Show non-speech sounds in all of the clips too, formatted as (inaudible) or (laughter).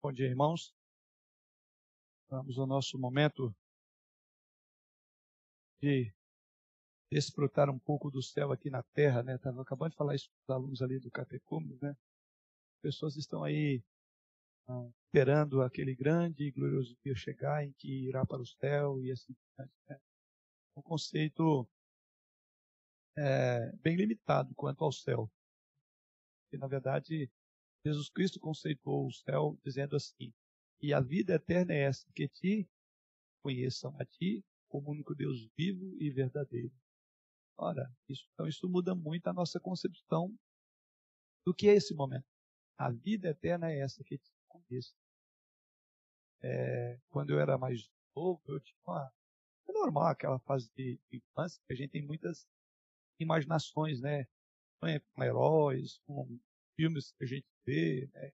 Bom dia, irmãos. Vamos ao nosso momento de desfrutar um pouco do céu aqui na terra, né? Estava acabando de falar isso para os alunos ali do Catecúmenos, né? Pessoas estão aí ah, esperando aquele grande e glorioso dia chegar em que irá para o céu e assim. Né? Um conceito é, bem limitado quanto ao céu. E, na verdade, Jesus Cristo conceitou o céu dizendo assim: E a vida eterna é essa, que te conheçam a ti como único Deus vivo e verdadeiro. Ora, isso, então isso muda muito a nossa concepção do que é esse momento. A vida eterna é essa que te conheço. É, quando eu era mais novo, eu tinha uma. É normal aquela fase de infância, que a gente tem muitas imaginações, né? Com heróis, com filmes que a gente vê, né?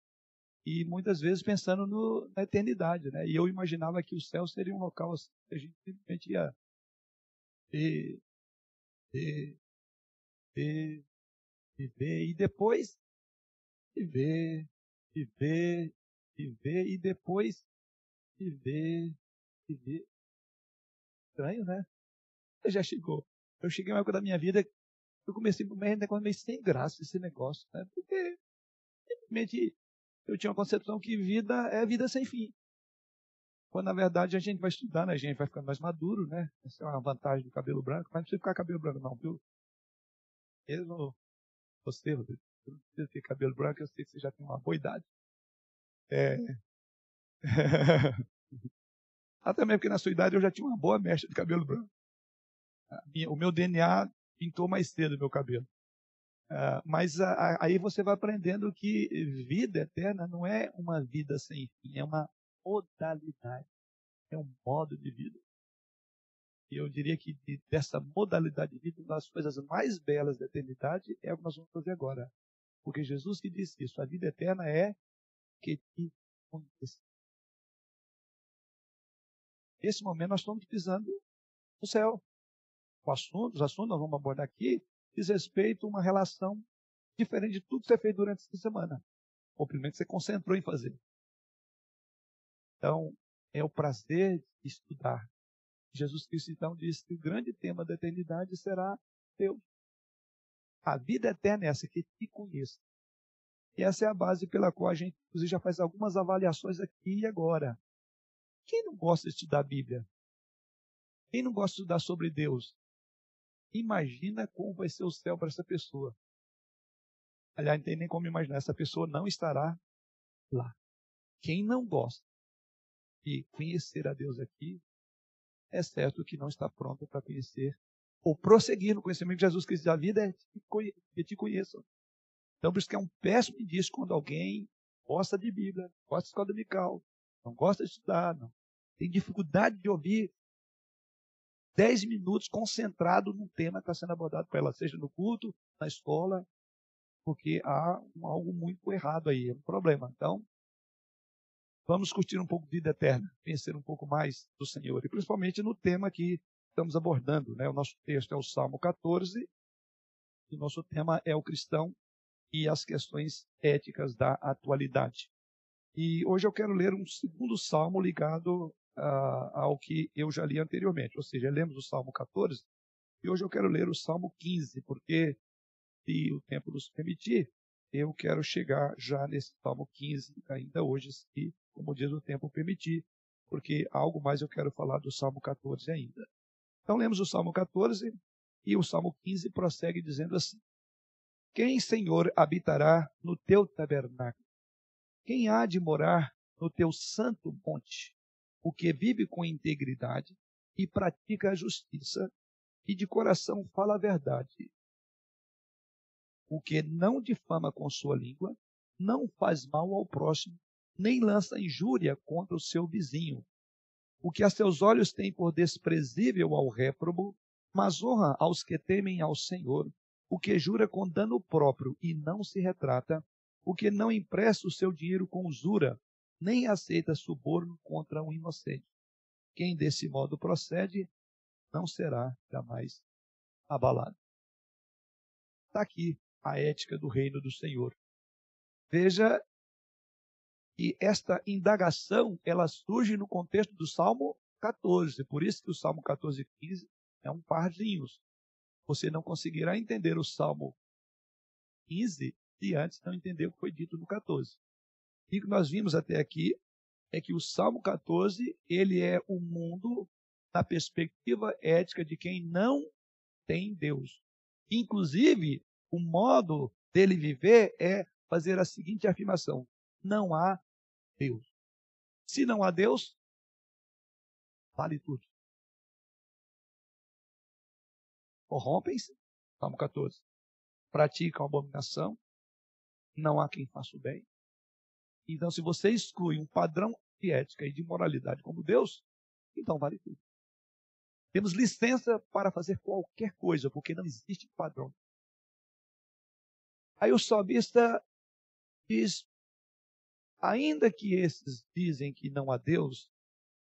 E muitas vezes pensando no, na eternidade, né? E eu imaginava que o céu seria um local assim, que a gente simplesmente ia ver, ver, ver, viver, e depois viver, viver, viver, e depois viver, viver. Estranho, né? Já chegou. Eu cheguei uma época da minha vida eu comecei por meio, meio sem graça esse negócio, né? Porque simplesmente eu tinha uma concepção que vida é vida sem fim. Quando na verdade a gente vai estudar, né? A gente vai ficando mais maduro, né? Essa é uma vantagem do cabelo branco, mas não precisa ficar cabelo branco não, viu? Mesmo você, Rodrigo, não precisa ter cabelo branco, eu sei que você já tem uma boa idade. É... (laughs) Até mesmo porque na sua idade eu já tinha uma boa mecha de cabelo branco. Minha, o meu DNA pintou mais cedo meu cabelo. Uh, mas a, a, aí você vai aprendendo que vida eterna não é uma vida sem fim, é uma modalidade, é um modo de vida. E eu diria que de, dessa modalidade de vida, uma das coisas mais belas da eternidade é o que nós vamos fazer agora. Porque Jesus que disse isso, a vida eterna é que te conheça. Nesse momento nós estamos pisando no céu o assunto, os assuntos nós vamos abordar aqui, diz respeito a uma relação diferente de tudo que você fez durante essa semana. Ou menos você concentrou em fazer. Então, é o prazer de estudar. Jesus Cristo então disse que o grande tema da eternidade será Deus. A vida eterna é essa que te conheça. E essa é a base pela qual a gente, inclusive, já faz algumas avaliações aqui e agora. Quem não gosta de estudar a Bíblia? Quem não gosta de estudar sobre Deus? Imagina como vai ser o céu para essa pessoa. Aliás, não tem nem como imaginar, essa pessoa não estará lá. Quem não gosta de conhecer a Deus aqui, é certo que não está pronto para conhecer ou prosseguir no conhecimento de Jesus Cristo da vida é que te conheçam. Então, por isso que é um péssimo indício quando alguém gosta de Bíblia, gosta de escola dominical, não gosta de estudar, não tem dificuldade de ouvir 10 minutos concentrado num tema que está sendo abordado para ela, seja no culto, na escola, porque há um, algo muito errado aí, é um problema. Então, vamos curtir um pouco de vida eterna, conhecer um pouco mais do Senhor, e principalmente no tema que estamos abordando. Né? O nosso texto é o Salmo 14, e o nosso tema é o cristão e as questões éticas da atualidade. E hoje eu quero ler um segundo salmo ligado ao que eu já li anteriormente. Ou seja, lemos o Salmo 14 e hoje eu quero ler o Salmo 15, porque se o tempo nos permitir, eu quero chegar já nesse Salmo 15 ainda hoje, se, como diz o tempo permitir, porque algo mais eu quero falar do Salmo 14 ainda. Então lemos o Salmo 14 e o Salmo 15 prossegue dizendo assim: Quem, Senhor, habitará no teu tabernáculo? Quem há de morar no teu santo monte? O que vive com integridade e pratica a justiça e de coração fala a verdade. O que não difama com sua língua, não faz mal ao próximo, nem lança injúria contra o seu vizinho. O que a seus olhos tem por desprezível ao réprobo, mas honra aos que temem ao Senhor, o que jura com dano próprio e não se retrata, o que não empresta o seu dinheiro com usura, nem aceita suborno contra um inocente. Quem desse modo procede não será jamais abalado. Está aqui a ética do reino do Senhor. Veja E esta indagação, ela surge no contexto do Salmo 14. Por isso que o Salmo 14 e 15 é um parzinhos. Você não conseguirá entender o Salmo 15 se antes não entender o que foi dito no 14. E o que nós vimos até aqui é que o Salmo 14, ele é o mundo na perspectiva ética de quem não tem Deus. Inclusive, o modo dele viver é fazer a seguinte afirmação: não há Deus. Se não há Deus, vale tudo. Corrompem-se, Salmo 14. Praticam abominação, não há quem faça o bem. Então, se você exclui um padrão de ética e de moralidade como Deus, então vale tudo. Temos licença para fazer qualquer coisa, porque não existe padrão. Aí o salmista diz: ainda que esses dizem que não há Deus,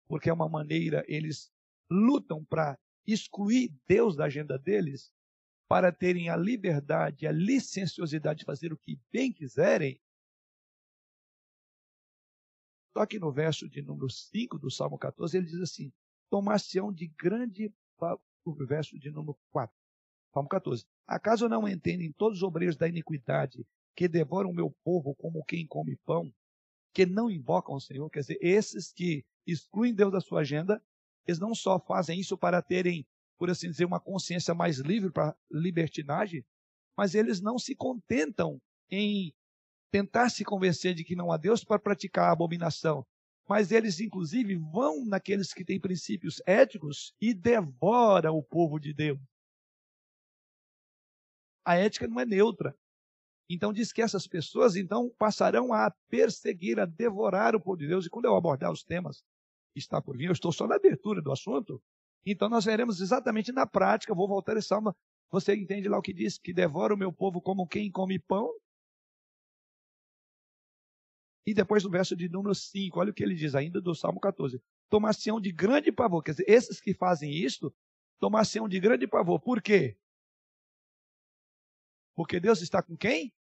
porque é uma maneira, eles lutam para excluir Deus da agenda deles, para terem a liberdade, a licenciosidade de fazer o que bem quiserem. Só que no verso de número 5 do Salmo 14, ele diz assim: Tomar-se-ão de grande. O verso de número 4, Salmo 14. Acaso não entendem todos os obreiros da iniquidade que devoram o meu povo como quem come pão, que não invocam o Senhor? Quer dizer, esses que excluem Deus da sua agenda, eles não só fazem isso para terem por assim dizer, uma consciência mais livre para libertinagem, mas eles não se contentam em tentar se convencer de que não há Deus para praticar a abominação. Mas eles, inclusive, vão naqueles que têm princípios éticos e devoram o povo de Deus. A ética não é neutra. Então diz que essas pessoas então passarão a perseguir, a devorar o povo de Deus. E quando eu abordar os temas está por vir, eu estou só na abertura do assunto, então nós veremos exatamente na prática, vou voltar esse salmo, você entende lá o que diz? Que devora o meu povo como quem come pão? E depois no verso de número 5, olha o que ele diz ainda do Salmo 14. Tomar-se-ão de grande pavor. Quer dizer, esses que fazem isto, tomar-se-ão de grande pavor. Por quê? Porque Deus está com quem?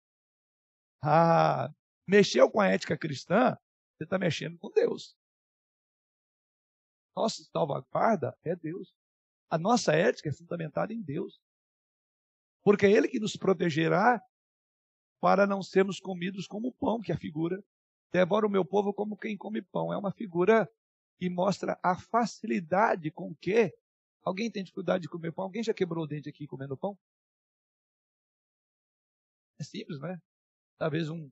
Ah, mexeu com a ética cristã, você está mexendo com Deus. Nossa salvaguarda é Deus. A nossa ética é fundamentada em Deus. Porque é Ele que nos protegerá para não sermos comidos como pão, que é a figura. Devora o meu povo como quem come pão. É uma figura que mostra a facilidade com que alguém tem dificuldade de comer pão. Alguém já quebrou o dente aqui comendo pão? É simples, né? Talvez um,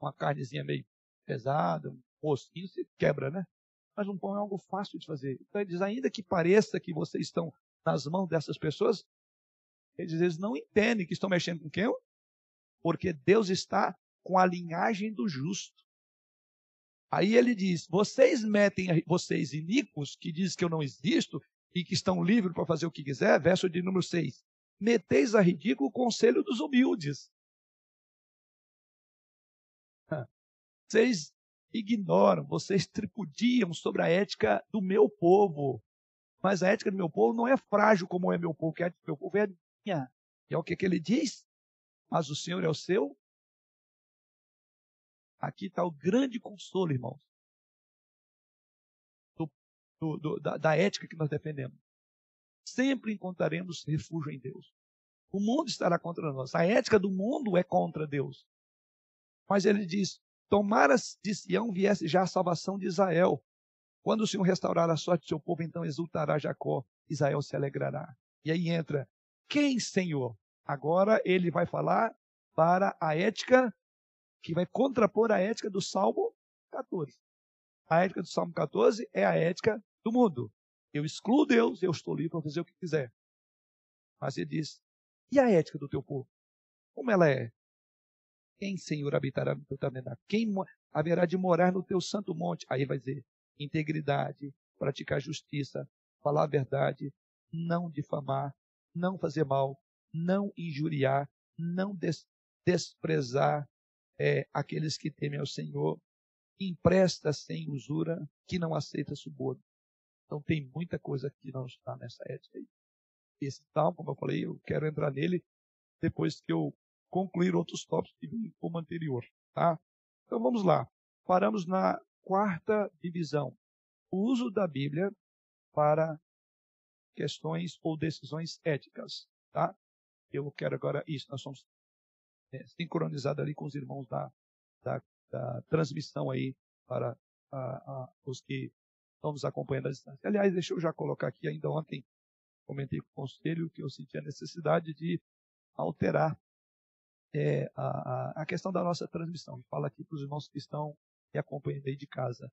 uma carnezinha meio pesada, um ossinho, se quebra, né? mas um pão é algo fácil de fazer. Então ele diz, ainda que pareça que vocês estão nas mãos dessas pessoas, ele diz, eles não entendem que estão mexendo com quem? Porque Deus está com a linhagem do justo. Aí ele diz, vocês metem, vocês iníquos, que dizem que eu não existo e que estão livres para fazer o que quiser, verso de número 6, meteis a ridículo o conselho dos humildes. (laughs) Vocês ignoram, vocês tripudiam sobre a ética do meu povo. Mas a ética do meu povo não é frágil como é meu povo, que a ética do meu povo é minha. E é o que, que ele diz? Mas o Senhor é o seu. Aqui está o grande consolo, irmãos, do, do, do, da, da ética que nós defendemos. Sempre encontraremos refúgio em Deus. O mundo estará contra nós. A ética do mundo é contra Deus. Mas ele diz: Tomara de Sião viesse já a salvação de Israel. Quando o Senhor restaurar a sorte do seu povo, então exultará Jacó, Israel se alegrará. E aí entra, quem, Senhor? Agora ele vai falar para a ética que vai contrapor a ética do Salmo 14. A ética do Salmo 14 é a ética do mundo. Eu excluo Deus, eu estou livre para fazer o que quiser. Mas ele diz: e a ética do teu povo? Como ela é? Quem, Senhor, habitará no teu tabernáculo? Quem haverá de morar no teu santo monte? Aí vai dizer: integridade, praticar justiça, falar a verdade, não difamar, não fazer mal, não injuriar, não des desprezar é, aqueles que temem ao Senhor, empresta sem usura, que não aceita suborno. Então tem muita coisa que não está nessa ética aí. Esse tal, como eu falei, eu quero entrar nele depois que eu concluir outros tópicos que vêm como anterior, tá? Então vamos lá. paramos na quarta divisão, o uso da Bíblia para questões ou decisões éticas, tá? Eu quero agora isso, nós somos é, sincronizados ali com os irmãos da, da, da transmissão aí para a, a, os que estão nos acompanhando à distância. Aliás, deixa eu já colocar aqui, ainda ontem comentei com o conselho que eu senti a necessidade de alterar é, a, a, questão da nossa transmissão. Fala aqui para os irmãos que estão me acompanhando aí de casa.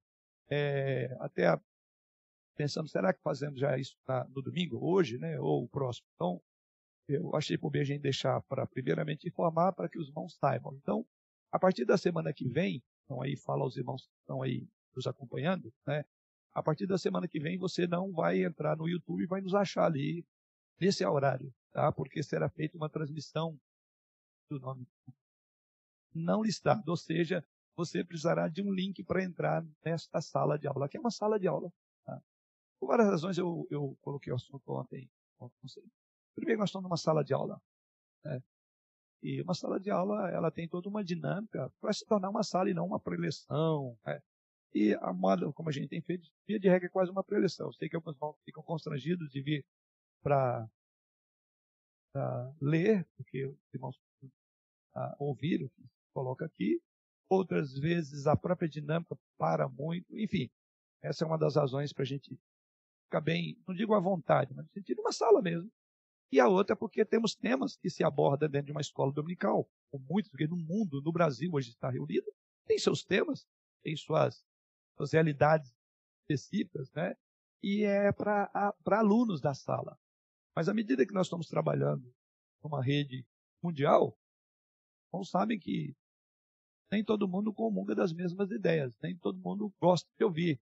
É, até a, pensamos, será que fazemos já isso na, no domingo, hoje, né, ou o próximo? Então, eu achei por bem a gente deixar para, primeiramente, informar para que os irmãos saibam. Então, a partir da semana que vem, então aí fala aos irmãos que estão aí nos acompanhando, né? A partir da semana que vem você não vai entrar no YouTube e vai nos achar ali nesse horário, tá? Porque será feita uma transmissão do nome não listado, ou seja, você precisará de um link para entrar nesta sala de aula, que é uma sala de aula. Tá? Por várias razões eu, eu coloquei o assunto ontem. Primeiro, nós estamos numa sala de aula. Né? E uma sala de aula, ela tem toda uma dinâmica para se tornar uma sala e não uma preleção. Né? E a moda, como a gente tem feito, via de regra é quase uma preleção. Eu sei que alguns ficam constrangidos de vir para ler, porque os irmãos uh, ouvir o que coloca aqui. Outras vezes a própria dinâmica para muito. Enfim, essa é uma das razões para a gente ficar bem, não digo à vontade, mas de uma sala mesmo. E a outra é porque temos temas que se abordam dentro de uma escola dominical, com muitos, porque no mundo, no Brasil hoje está reunido, tem seus temas, tem suas, suas realidades específicas, né? E é para alunos da sala. Mas à medida que nós estamos trabalhando numa rede mundial, não sabem que nem todo mundo comunga das mesmas ideias, nem todo mundo gosta de ouvir.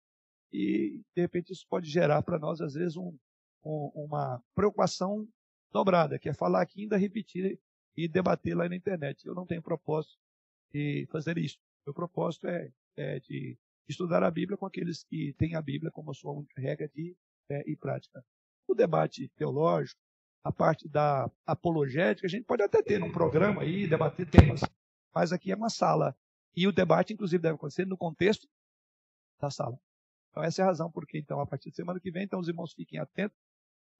E, de repente, isso pode gerar para nós, às vezes, um, um, uma preocupação dobrada, que é falar aqui ainda repetir e debater lá na internet. Eu não tenho propósito de fazer isso. Meu propósito é, é de estudar a Bíblia com aqueles que têm a Bíblia como sua única regra de fé e prática. O debate teológico, a parte da apologética, a gente pode até ter num programa aí, debater temas, mas aqui é uma sala. E o debate, inclusive, deve acontecer no contexto da sala. Então, essa é a razão porque, então, a partir de semana que vem, então, os irmãos fiquem atentos.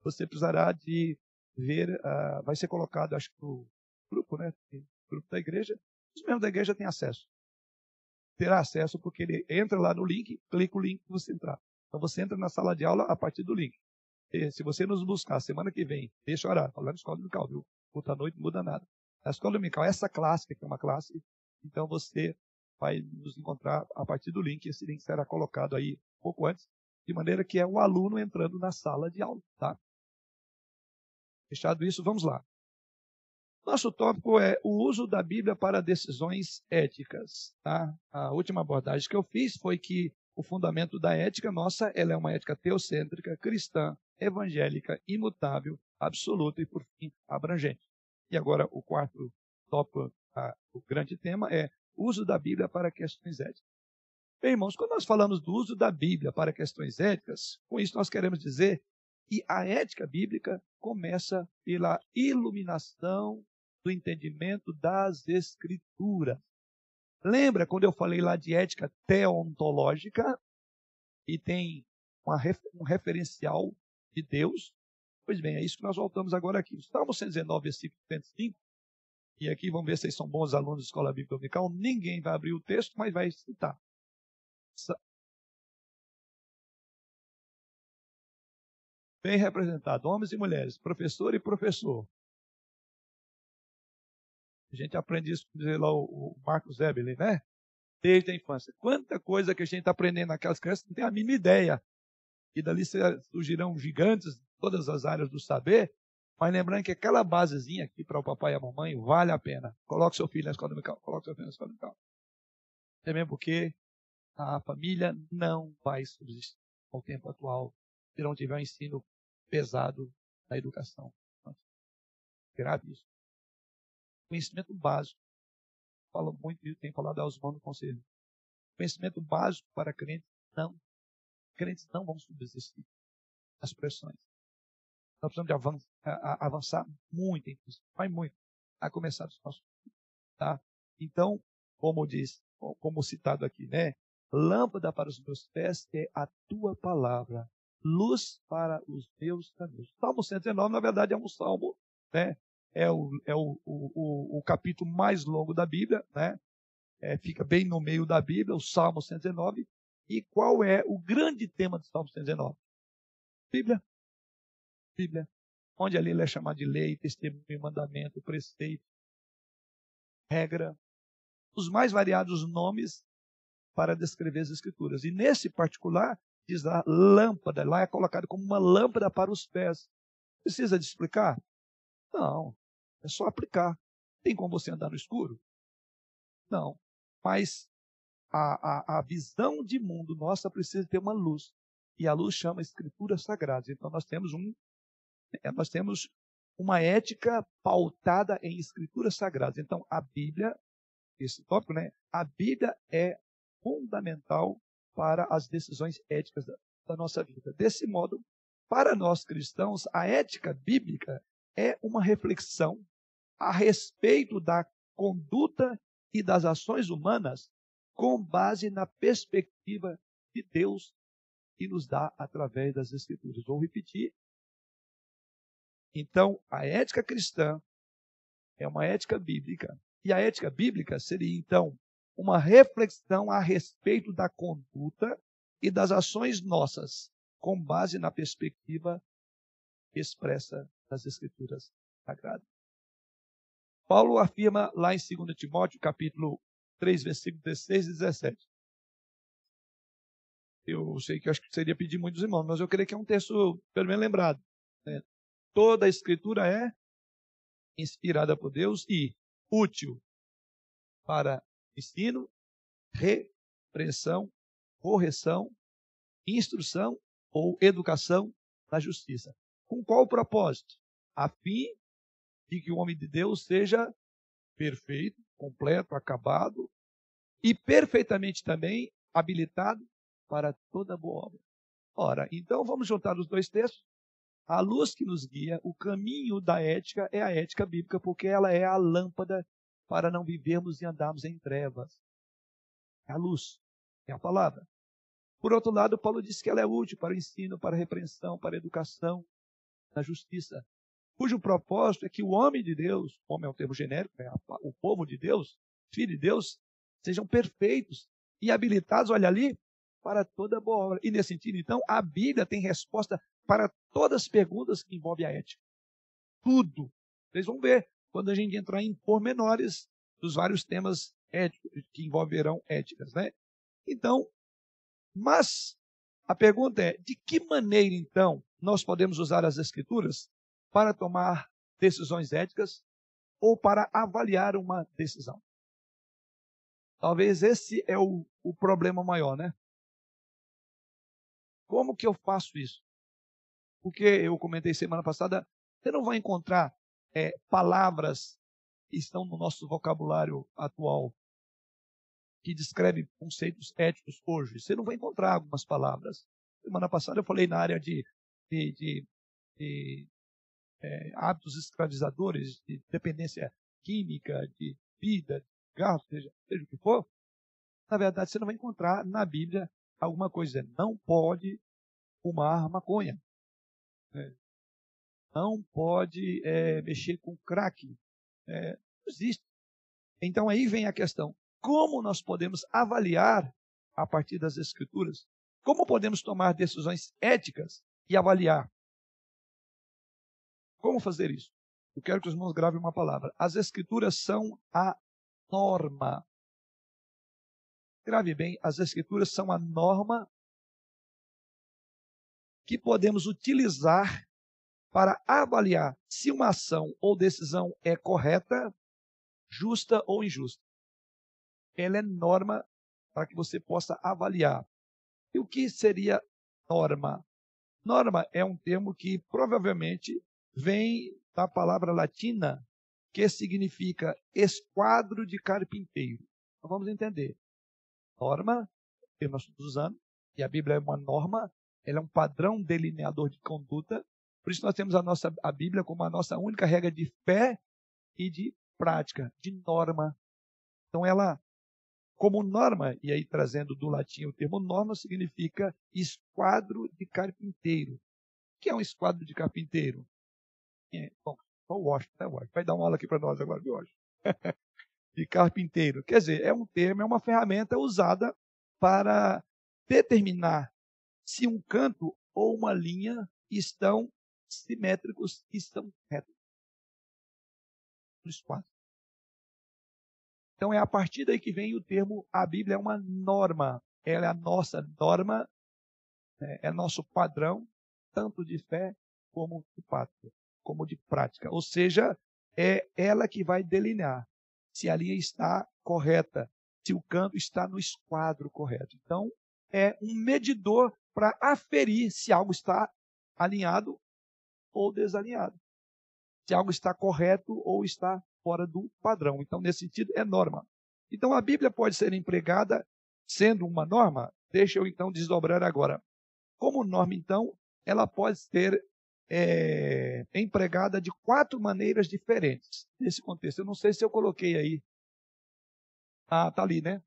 Você precisará de ver, uh, vai ser colocado, acho que no grupo, né? grupo da igreja. Os membros da igreja têm acesso. Terá acesso porque ele entra lá no link, clica o link para você entrar. Então, você entra na sala de aula a partir do link se você nos buscar semana que vem, deixa orar, falando na escola dominical, viu? Puta noite não muda nada. A escola dominical, essa classe, que é uma classe, então você vai nos encontrar a partir do link. Esse link será colocado aí um pouco antes, de maneira que é o aluno entrando na sala de aula, tá? Fechado isso, vamos lá. Nosso tópico é o uso da Bíblia para decisões éticas. Tá? A última abordagem que eu fiz foi que o fundamento da ética nossa ela é uma ética teocêntrica, cristã, evangélica, imutável, absoluta e, por fim, abrangente. E agora, o quarto tópico, o grande tema é o uso da Bíblia para questões éticas. Bem, irmãos, quando nós falamos do uso da Bíblia para questões éticas, com isso nós queremos dizer que a ética bíblica começa pela iluminação do entendimento das Escrituras. Lembra quando eu falei lá de ética teontológica? E tem uma, um referencial de Deus. Pois bem, é isso que nós voltamos agora aqui. Salmo 119, versículo 105. E aqui vamos ver se vocês são bons alunos de escola bíblica dominical. Ninguém vai abrir o texto, mas vai citar. Bem representado, homens e mulheres, professor e professor. A gente aprende isso, dizer lá o, Marcos Eberle, né? Desde a infância. Quanta coisa que a gente está aprendendo naquelas crianças não tem a mínima ideia e dali surgirão gigantes todas as áreas do saber, mas lembrando que aquela basezinha aqui para o papai e a mamãe vale a pena. Coloque seu filho na escola dominical, coloque seu filho na escola dominical. É mesmo porque a família não vai subsistir ao tempo atual se não tiver um ensino pesado na educação. Grave isso. Conhecimento básico. Falo muito, tem falado aos irmãos do conselho. Conhecimento básico para crentes não crentes não vão subsistir as pressões. Nós precisamos de avançar, avançar muito vai muito, a começar dos nossos tá? Então, como diz como citado aqui, né? Lâmpada para os meus pés é a tua palavra, luz para os meus caminhos. Salmo 109, na verdade, é um salmo, né? É o, é o, o, o, capítulo mais longo da Bíblia, né? É, fica bem no meio da Bíblia, o Salmo 109. E qual é o grande tema do Salmo 119? Bíblia. Bíblia. Onde ali ele é chamado de lei, testemunho, mandamento, preceito, regra, os mais variados nomes para descrever as escrituras. E nesse particular, diz lá lâmpada, lá é colocado como uma lâmpada para os pés. Precisa de explicar? Não, é só aplicar. Tem como você andar no escuro? Não, mas a, a, a visão de mundo nossa precisa ter uma luz. E a luz chama escrituras sagradas. Então nós temos um é, nós temos uma ética pautada em escrituras sagradas. Então a Bíblia, esse tópico, né? A Bíblia é fundamental para as decisões éticas da, da nossa vida. Desse modo, para nós cristãos, a ética bíblica é uma reflexão a respeito da conduta e das ações humanas com base na perspectiva de Deus que nos dá através das Escrituras. Vou repetir. Então, a ética cristã é uma ética bíblica. E a ética bíblica seria, então, uma reflexão a respeito da conduta e das ações nossas, com base na perspectiva expressa das Escrituras Sagradas. Paulo afirma lá em 2 Timóteo, capítulo 3, versículo 16 e 17. Eu sei que eu acho que seria pedir muitos irmãos, mas eu creio que é um texto, pelo menos, lembrado. Né? Toda a Escritura é inspirada por Deus e útil para ensino, repreensão, correção, instrução ou educação na justiça. Com qual propósito? A fim de que o homem de Deus seja perfeito, completo, acabado e perfeitamente também habilitado para toda boa obra. Ora, então vamos juntar os dois textos. A luz que nos guia, o caminho da ética é a ética bíblica, porque ela é a lâmpada para não vivermos e andarmos em trevas. É a luz, é a palavra. Por outro lado, Paulo diz que ela é útil para o ensino, para a repreensão, para a educação, na justiça, cujo propósito é que o homem de Deus, homem é um termo genérico, é o povo de Deus, filho de Deus, sejam perfeitos e habilitados, olha ali, para toda boa obra. E nesse sentido, então, a Bíblia tem resposta para todas as perguntas que envolvem a ética. Tudo. Vocês vão ver quando a gente entrar em pormenores dos vários temas éticos que envolverão éticas, né? Então, mas a pergunta é: de que maneira então nós podemos usar as escrituras para tomar decisões éticas ou para avaliar uma decisão? Talvez esse é o, o problema maior, né? Como que eu faço isso? Porque eu comentei semana passada, você não vai encontrar é, palavras que estão no nosso vocabulário atual que descrevem conceitos éticos hoje. Você não vai encontrar algumas palavras. Semana passada eu falei na área de, de, de, de é, hábitos escravizadores, de dependência química, de vida, de carro, seja, seja o que for. Na verdade, você não vai encontrar na Bíblia alguma coisa. Não pode fumar maconha. É, não pode é, mexer com crack. É, não existe. Então aí vem a questão: como nós podemos avaliar a partir das Escrituras? Como podemos tomar decisões éticas e avaliar? Como fazer isso? Eu quero que os irmãos gravem uma palavra. As Escrituras são a norma. Grave bem, as Escrituras são a norma que podemos utilizar para avaliar se uma ação ou decisão é correta, justa ou injusta. Ela é norma para que você possa avaliar. E o que seria norma? Norma é um termo que provavelmente vem da palavra latina que significa esquadro de carpinteiro. Então vamos entender. Norma, que nós estamos usando, e a Bíblia é uma norma, ela é um padrão delineador de conduta por isso nós temos a nossa a Bíblia como a nossa única regra de fé e de prática, de norma. Então ela como norma, e aí trazendo do latim o termo norma, significa esquadro de carpinteiro. O que é um esquadro de carpinteiro? É, bom, só o Washington, né, Washington? Vai dar uma aula aqui para nós agora, viu, Washington? (laughs) de carpinteiro. Quer dizer, é um termo, é uma ferramenta usada para determinar se um canto ou uma linha estão simétricos, estão retos. Os quatro. Então é a partir daí que vem o termo a Bíblia é uma norma. Ela é a nossa norma, né, é nosso padrão, tanto de fé como de como de prática. Ou seja, é ela que vai delinear se a linha está correta, se o canto está no esquadro correto. Então, é um medidor para aferir se algo está alinhado ou desalinhado. Se algo está correto ou está fora do padrão. Então, nesse sentido, é norma. Então, a Bíblia pode ser empregada sendo uma norma. Deixa eu então desdobrar agora. Como norma, então, ela pode ser é, empregada de quatro maneiras diferentes nesse contexto. Eu não sei se eu coloquei aí. Ah, tá ali, né?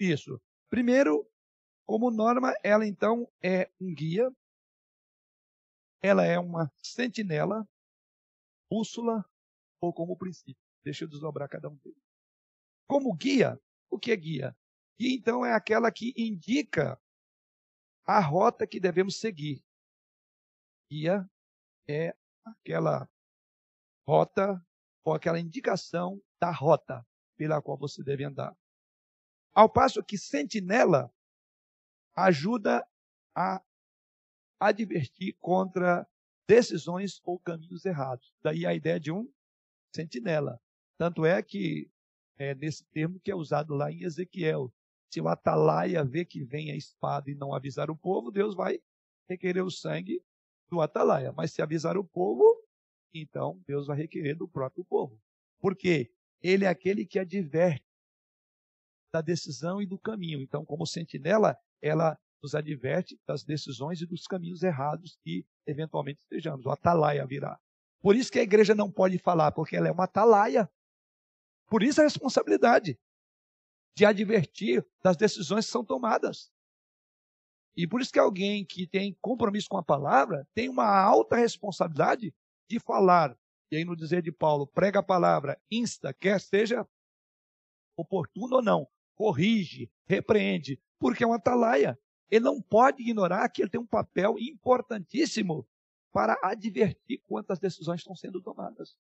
Isso. Primeiro, como norma, ela então é um guia, ela é uma sentinela, bússola ou como princípio. Deixa eu desdobrar cada um deles. Como guia, o que é guia? Guia, então, é aquela que indica a rota que devemos seguir. Guia é aquela rota ou aquela indicação da rota pela qual você deve andar. Ao passo que sentinela ajuda a advertir contra decisões ou caminhos errados. Daí a ideia de um sentinela. Tanto é que é nesse termo que é usado lá em Ezequiel. Se o atalaia vê que vem a espada e não avisar o povo, Deus vai requerer o sangue do atalaia. Mas se avisar o povo, então Deus vai requerer do próprio povo. Porque ele é aquele que adverte da decisão e do caminho. Então, como sentinela, ela nos adverte das decisões e dos caminhos errados que eventualmente estejamos. O atalaia virá. Por isso que a igreja não pode falar, porque ela é uma atalaia. Por isso a responsabilidade de advertir das decisões que são tomadas. E por isso que alguém que tem compromisso com a palavra tem uma alta responsabilidade de falar. E aí no dizer de Paulo, prega a palavra, insta, quer seja oportuno ou não, corrige, repreende, porque é uma atalaia. Ele não pode ignorar que ele tem um papel importantíssimo para advertir quantas decisões estão sendo tomadas.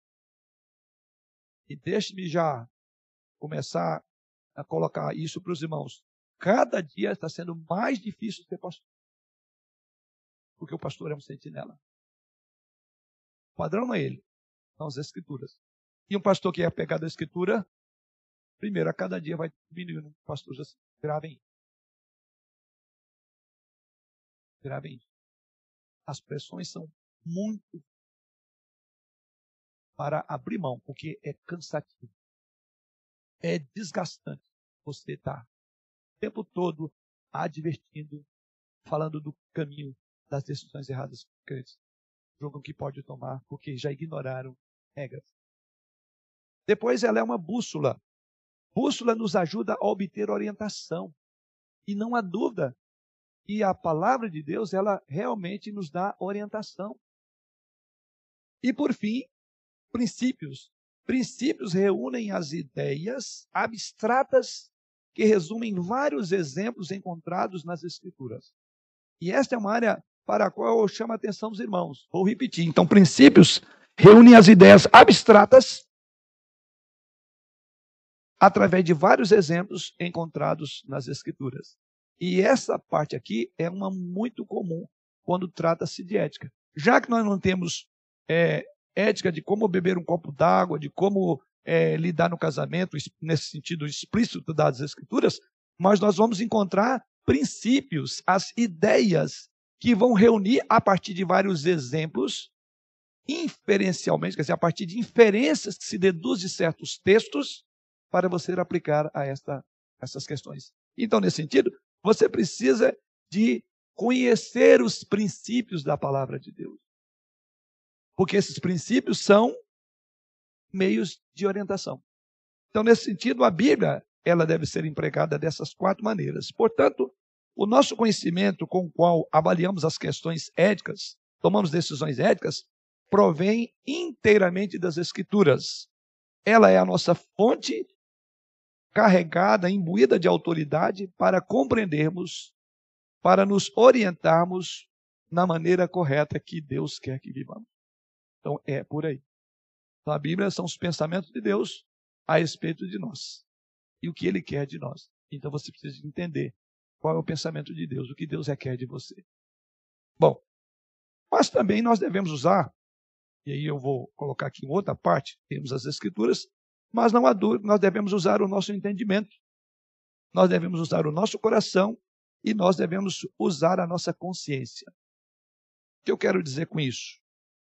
E deixe-me já começar a colocar isso para os irmãos. Cada dia está sendo mais difícil ser pastor. Porque o pastor é um sentinela. O padrão não é ele, são as escrituras. E um pastor que é apegado à escritura, primeiro, a cada dia vai diminuindo. Pastor, já gravem. Gravem. As pressões são muito para abrir mão, porque é cansativo. É desgastante você estar o tempo todo advertindo, falando do caminho das decisões erradas que eles julgam que pode tomar, porque já ignoraram regras. Depois ela é uma bússola. Bússola nos ajuda a obter orientação. E não há dúvida que a palavra de Deus, ela realmente nos dá orientação. E por fim, princípios. Princípios reúnem as ideias abstratas que resumem vários exemplos encontrados nas Escrituras. E esta é uma área para a qual eu chamo a atenção dos irmãos. Vou repetir. Então, princípios reúnem as ideias abstratas através de vários exemplos encontrados nas Escrituras. E essa parte aqui é uma muito comum quando trata-se de ética. Já que nós não temos é, ética de como beber um copo d'água, de como é, lidar no casamento, nesse sentido explícito das Escrituras, mas nós vamos encontrar princípios, as ideias que vão reunir a partir de vários exemplos, inferencialmente, quer dizer, a partir de inferências que se deduz de certos textos, para você aplicar a esta, essas questões. Então, nesse sentido, você precisa de conhecer os princípios da palavra de Deus. Porque esses princípios são meios de orientação. Então, nesse sentido, a Bíblia ela deve ser empregada dessas quatro maneiras. Portanto, o nosso conhecimento com o qual avaliamos as questões éticas, tomamos decisões éticas, provém inteiramente das Escrituras. Ela é a nossa fonte carregada, imbuída de autoridade para compreendermos, para nos orientarmos na maneira correta que Deus quer que vivamos. Então é por aí. Então, a Bíblia são os pensamentos de Deus a respeito de nós e o que Ele quer de nós. Então você precisa entender qual é o pensamento de Deus, o que Deus requer de você. Bom, mas também nós devemos usar, e aí eu vou colocar aqui em outra parte, temos as Escrituras, mas não há dúvida, nós devemos usar o nosso entendimento, nós devemos usar o nosso coração e nós devemos usar a nossa consciência. O que eu quero dizer com isso?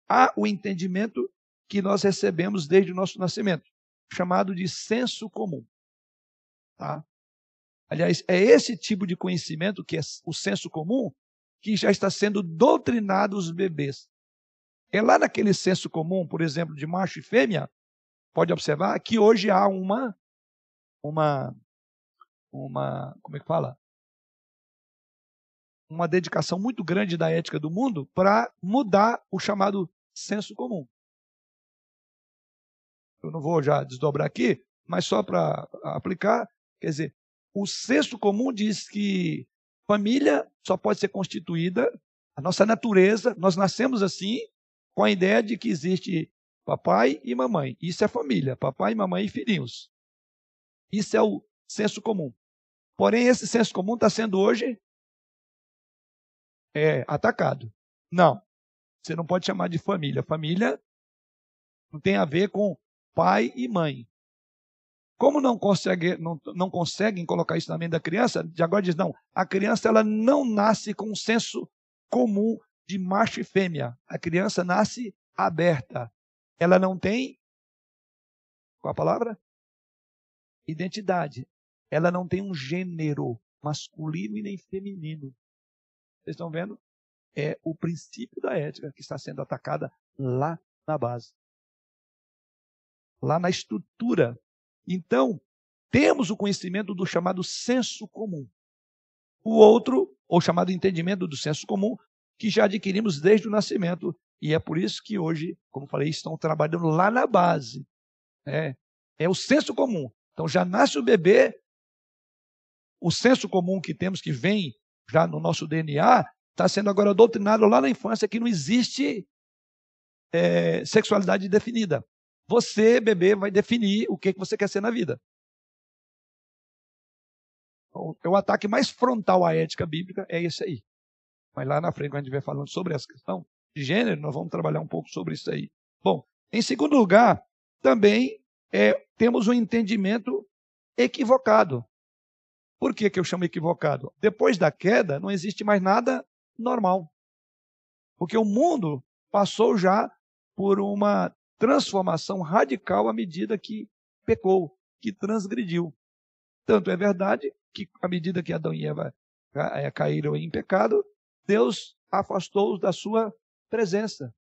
Há o entendimento que nós recebemos desde o nosso nascimento, chamado de senso comum. Tá? Aliás, é esse tipo de conhecimento, que é o senso comum, que já está sendo doutrinado os bebês. É lá naquele senso comum, por exemplo, de macho e fêmea, pode observar que hoje há uma, uma, uma, como é que fala? Uma dedicação muito grande da ética do mundo para mudar o chamado senso comum. Eu não vou já desdobrar aqui, mas só para aplicar, quer dizer, o senso comum diz que família só pode ser constituída, a nossa natureza, nós nascemos assim, com a ideia de que existe papai e mamãe. Isso é família, papai, mamãe e filhinhos. Isso é o senso comum. Porém, esse senso comum está sendo hoje é, atacado. Não, você não pode chamar de família. Família não tem a ver com pai e mãe. Como não, consegue, não, não conseguem colocar isso na mente da criança, de agora diz, não, a criança ela não nasce com um senso comum de macho e fêmea. A criança nasce aberta. Ela não tem, qual a palavra? Identidade. Ela não tem um gênero masculino e nem feminino. Vocês estão vendo? É o princípio da ética que está sendo atacada lá na base. Lá na estrutura então, temos o conhecimento do chamado senso comum. O outro, ou chamado entendimento do senso comum, que já adquirimos desde o nascimento. E é por isso que hoje, como falei, estão trabalhando lá na base. É, é o senso comum. Então já nasce o bebê, o senso comum que temos, que vem já no nosso DNA, está sendo agora doutrinado lá na infância que não existe é, sexualidade definida. Você, bebê, vai definir o que, que você quer ser na vida. Então, o ataque mais frontal à ética bíblica é esse aí. Mas lá na frente, quando a gente estiver falando sobre essa questão de gênero, nós vamos trabalhar um pouco sobre isso aí. Bom, em segundo lugar, também é, temos um entendimento equivocado. Por que, que eu chamo equivocado? Depois da queda, não existe mais nada normal. Porque o mundo passou já por uma transformação radical à medida que pecou, que transgrediu. Tanto é verdade que, à medida que Adão e Eva eh, caíram em pecado, Deus afastou-os da sua presença.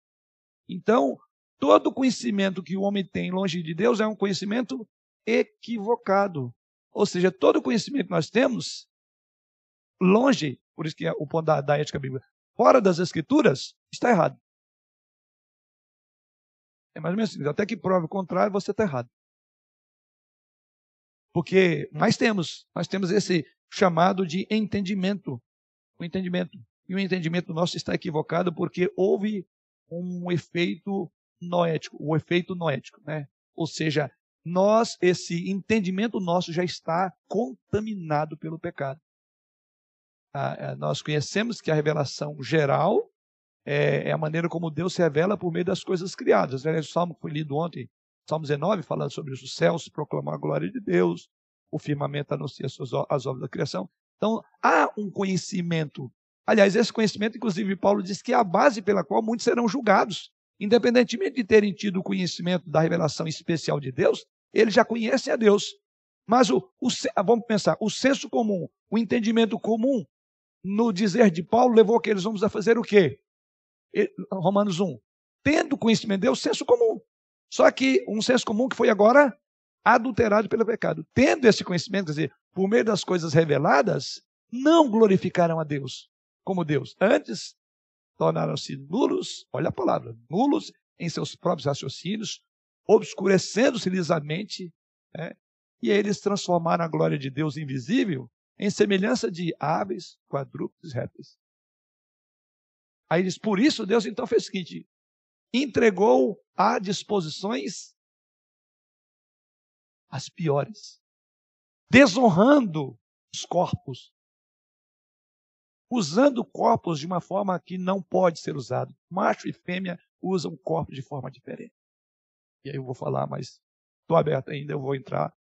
Então, todo conhecimento que o homem tem longe de Deus é um conhecimento equivocado. Ou seja, todo conhecimento que nós temos longe, por isso que é o ponto da, da ética bíblica, fora das escrituras, está errado. É mais ou menos assim. Até que prove o contrário, você está errado. Porque nós temos, nós temos esse chamado de entendimento. O entendimento. E o entendimento nosso está equivocado porque houve um efeito noético, o efeito noético, né? Ou seja, nós, esse entendimento nosso já está contaminado pelo pecado. Ah, nós conhecemos que a revelação geral é, é, a maneira como Deus se revela por meio das coisas criadas. O salmo que foi lido ontem, Salmo 19, falando sobre os céus, proclamar a glória de Deus, o firmamento anuncia as obras da criação. Então, há um conhecimento. Aliás, esse conhecimento, inclusive, Paulo diz que é a base pela qual muitos serão julgados. Independentemente de terem tido o conhecimento da revelação especial de Deus, eles já conhecem a Deus. Mas o, o, vamos pensar, o senso comum, o entendimento comum, no dizer de Paulo, levou aqueles homens a fazer o quê? Romanos 1. Tendo conhecimento de Deus, senso comum. Só que um senso comum que foi agora adulterado pelo pecado. Tendo esse conhecimento, quer dizer, por meio das coisas reveladas, não glorificaram a Deus como Deus. Antes, tornaram-se nulos, olha a palavra, nulos em seus próprios raciocínios, obscurecendo-se lisamente, né? e eles transformaram a glória de Deus invisível em semelhança de aves, quadrúpedes, répteis. Aí diz, por isso Deus então fez o seguinte, entregou a disposições as piores, desonrando os corpos, usando corpos de uma forma que não pode ser usado. Macho e fêmea usam corpos de forma diferente. E aí eu vou falar, mas estou aberto ainda, eu vou entrar.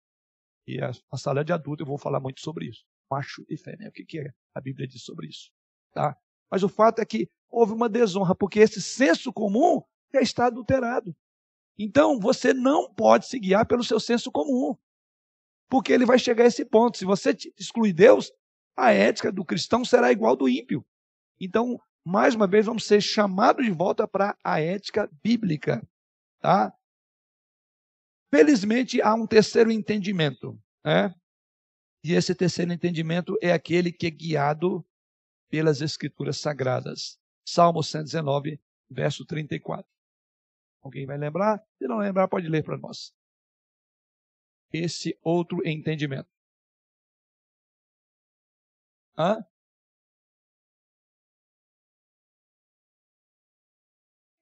E a, sala de adulto eu vou falar muito sobre isso. Macho e fêmea. O que, que é? a Bíblia diz sobre isso? Tá? Mas o fato é que houve uma desonra, porque esse senso comum já está adulterado. Então, você não pode se guiar pelo seu senso comum. Porque ele vai chegar a esse ponto. Se você excluir Deus, a ética do cristão será igual do ímpio. Então, mais uma vez, vamos ser chamados de volta para a ética bíblica. Tá? Felizmente, há um terceiro entendimento. Né? E esse terceiro entendimento é aquele que é guiado pelas Escrituras Sagradas. Salmo 119, verso 34. Alguém vai lembrar? Se não lembrar, pode ler para nós. Esse outro entendimento. Hã?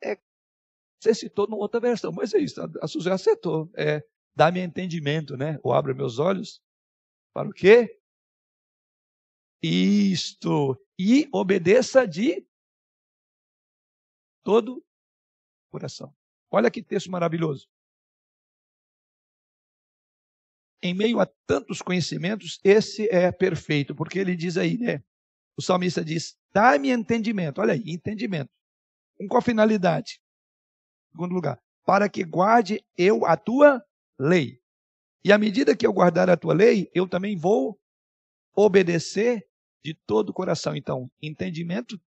É, você citou numa outra versão, mas é isso, a Suzana acertou. É, dá-me entendimento, né? Ou abre meus olhos. Para o quê? Isto. E obedeça de todo coração. Olha que texto maravilhoso. Em meio a tantos conhecimentos, esse é perfeito, porque ele diz aí, né? O salmista diz: dá-me entendimento. Olha aí, entendimento. Com qual finalidade? Segundo lugar, para que guarde eu a tua lei. E à medida que eu guardar a tua lei, eu também vou obedecer de todo o coração. Então, entendimento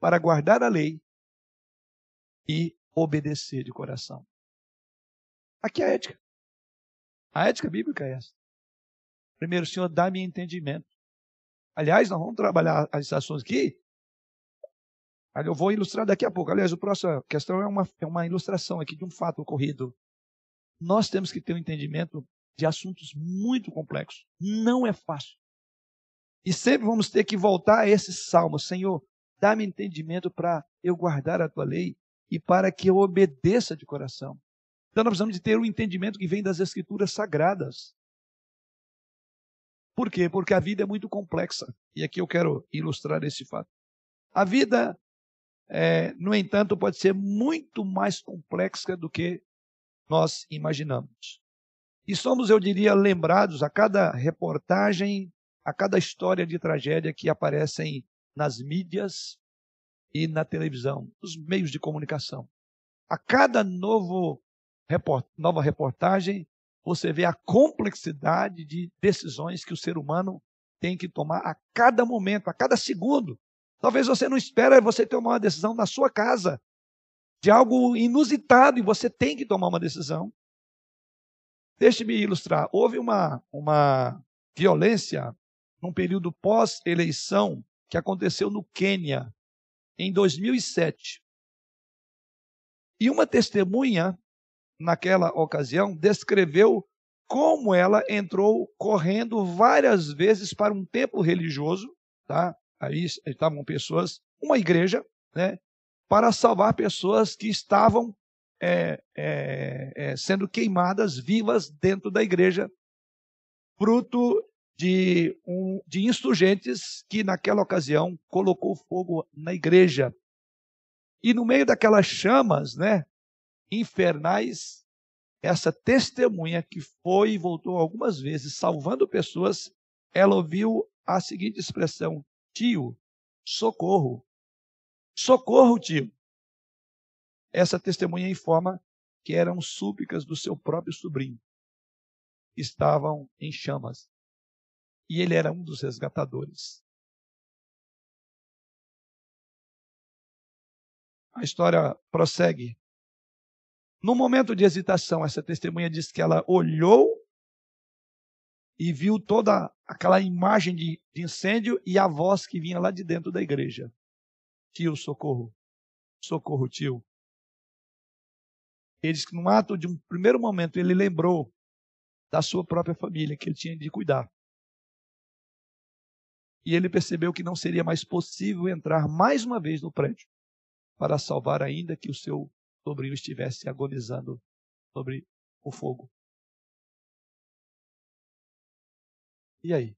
para guardar a lei e obedecer de coração. Aqui é a ética. A ética bíblica é essa. Primeiro, Senhor, dá-me entendimento. Aliás, nós vamos trabalhar as estações aqui. Eu vou ilustrar daqui a pouco. Aliás, a próxima questão é uma, é uma ilustração aqui de um fato ocorrido. Nós temos que ter um entendimento de assuntos muito complexos. Não é fácil. E sempre vamos ter que voltar a esse salmo. Senhor, dá-me entendimento para eu guardar a tua lei e para que eu obedeça de coração. Então nós precisamos de ter um entendimento que vem das escrituras sagradas. Por quê? Porque a vida é muito complexa. E aqui eu quero ilustrar esse fato. A vida, é, no entanto, pode ser muito mais complexa do que nós imaginamos. E somos, eu diria, lembrados a cada reportagem, a cada história de tragédia que aparecem nas mídias, e na televisão, nos meios de comunicação. A cada novo report, nova reportagem, você vê a complexidade de decisões que o ser humano tem que tomar a cada momento, a cada segundo. Talvez você não espera você tomar uma decisão na sua casa, de algo inusitado, e você tem que tomar uma decisão. Deixe-me ilustrar. Houve uma, uma violência num período pós-eleição que aconteceu no Quênia, em 2007. E uma testemunha, naquela ocasião, descreveu como ela entrou correndo várias vezes para um templo religioso, tá? Aí estavam pessoas, uma igreja, né? Para salvar pessoas que estavam é, é, é, sendo queimadas vivas dentro da igreja, fruto de, um, de insurgentes que, naquela ocasião, colocou fogo na igreja. E no meio daquelas chamas né, infernais, essa testemunha que foi e voltou algumas vezes salvando pessoas, ela ouviu a seguinte expressão: Tio, socorro. Socorro, tio. Essa testemunha informa que eram súplicas do seu próprio sobrinho. Estavam em chamas e ele era um dos resgatadores. A história prossegue. No momento de hesitação, essa testemunha diz que ela olhou e viu toda aquela imagem de, de incêndio e a voz que vinha lá de dentro da igreja. Tio, socorro. Socorro, tio. Ele diz que num ato de um primeiro momento ele lembrou da sua própria família que ele tinha de cuidar. E ele percebeu que não seria mais possível entrar mais uma vez no prédio para salvar ainda que o seu sobrinho estivesse agonizando sobre o fogo. E aí?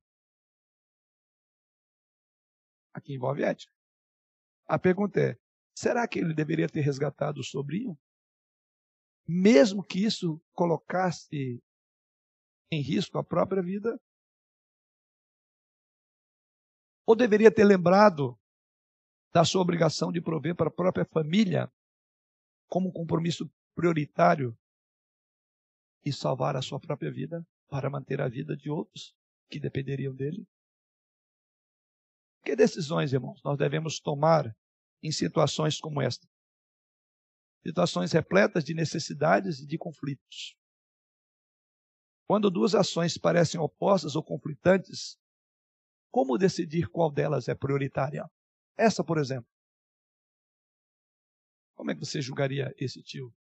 Aqui envolve ética. A pergunta é: será que ele deveria ter resgatado o sobrinho? mesmo que isso colocasse em risco a própria vida? Ou deveria ter lembrado da sua obrigação de prover para a própria família como um compromisso prioritário e salvar a sua própria vida para manter a vida de outros que dependeriam dele? Que decisões, irmãos, nós devemos tomar em situações como esta? situações repletas de necessidades e de conflitos. Quando duas ações parecem opostas ou conflitantes, como decidir qual delas é prioritária? Essa, por exemplo. Como é que você julgaria esse tio?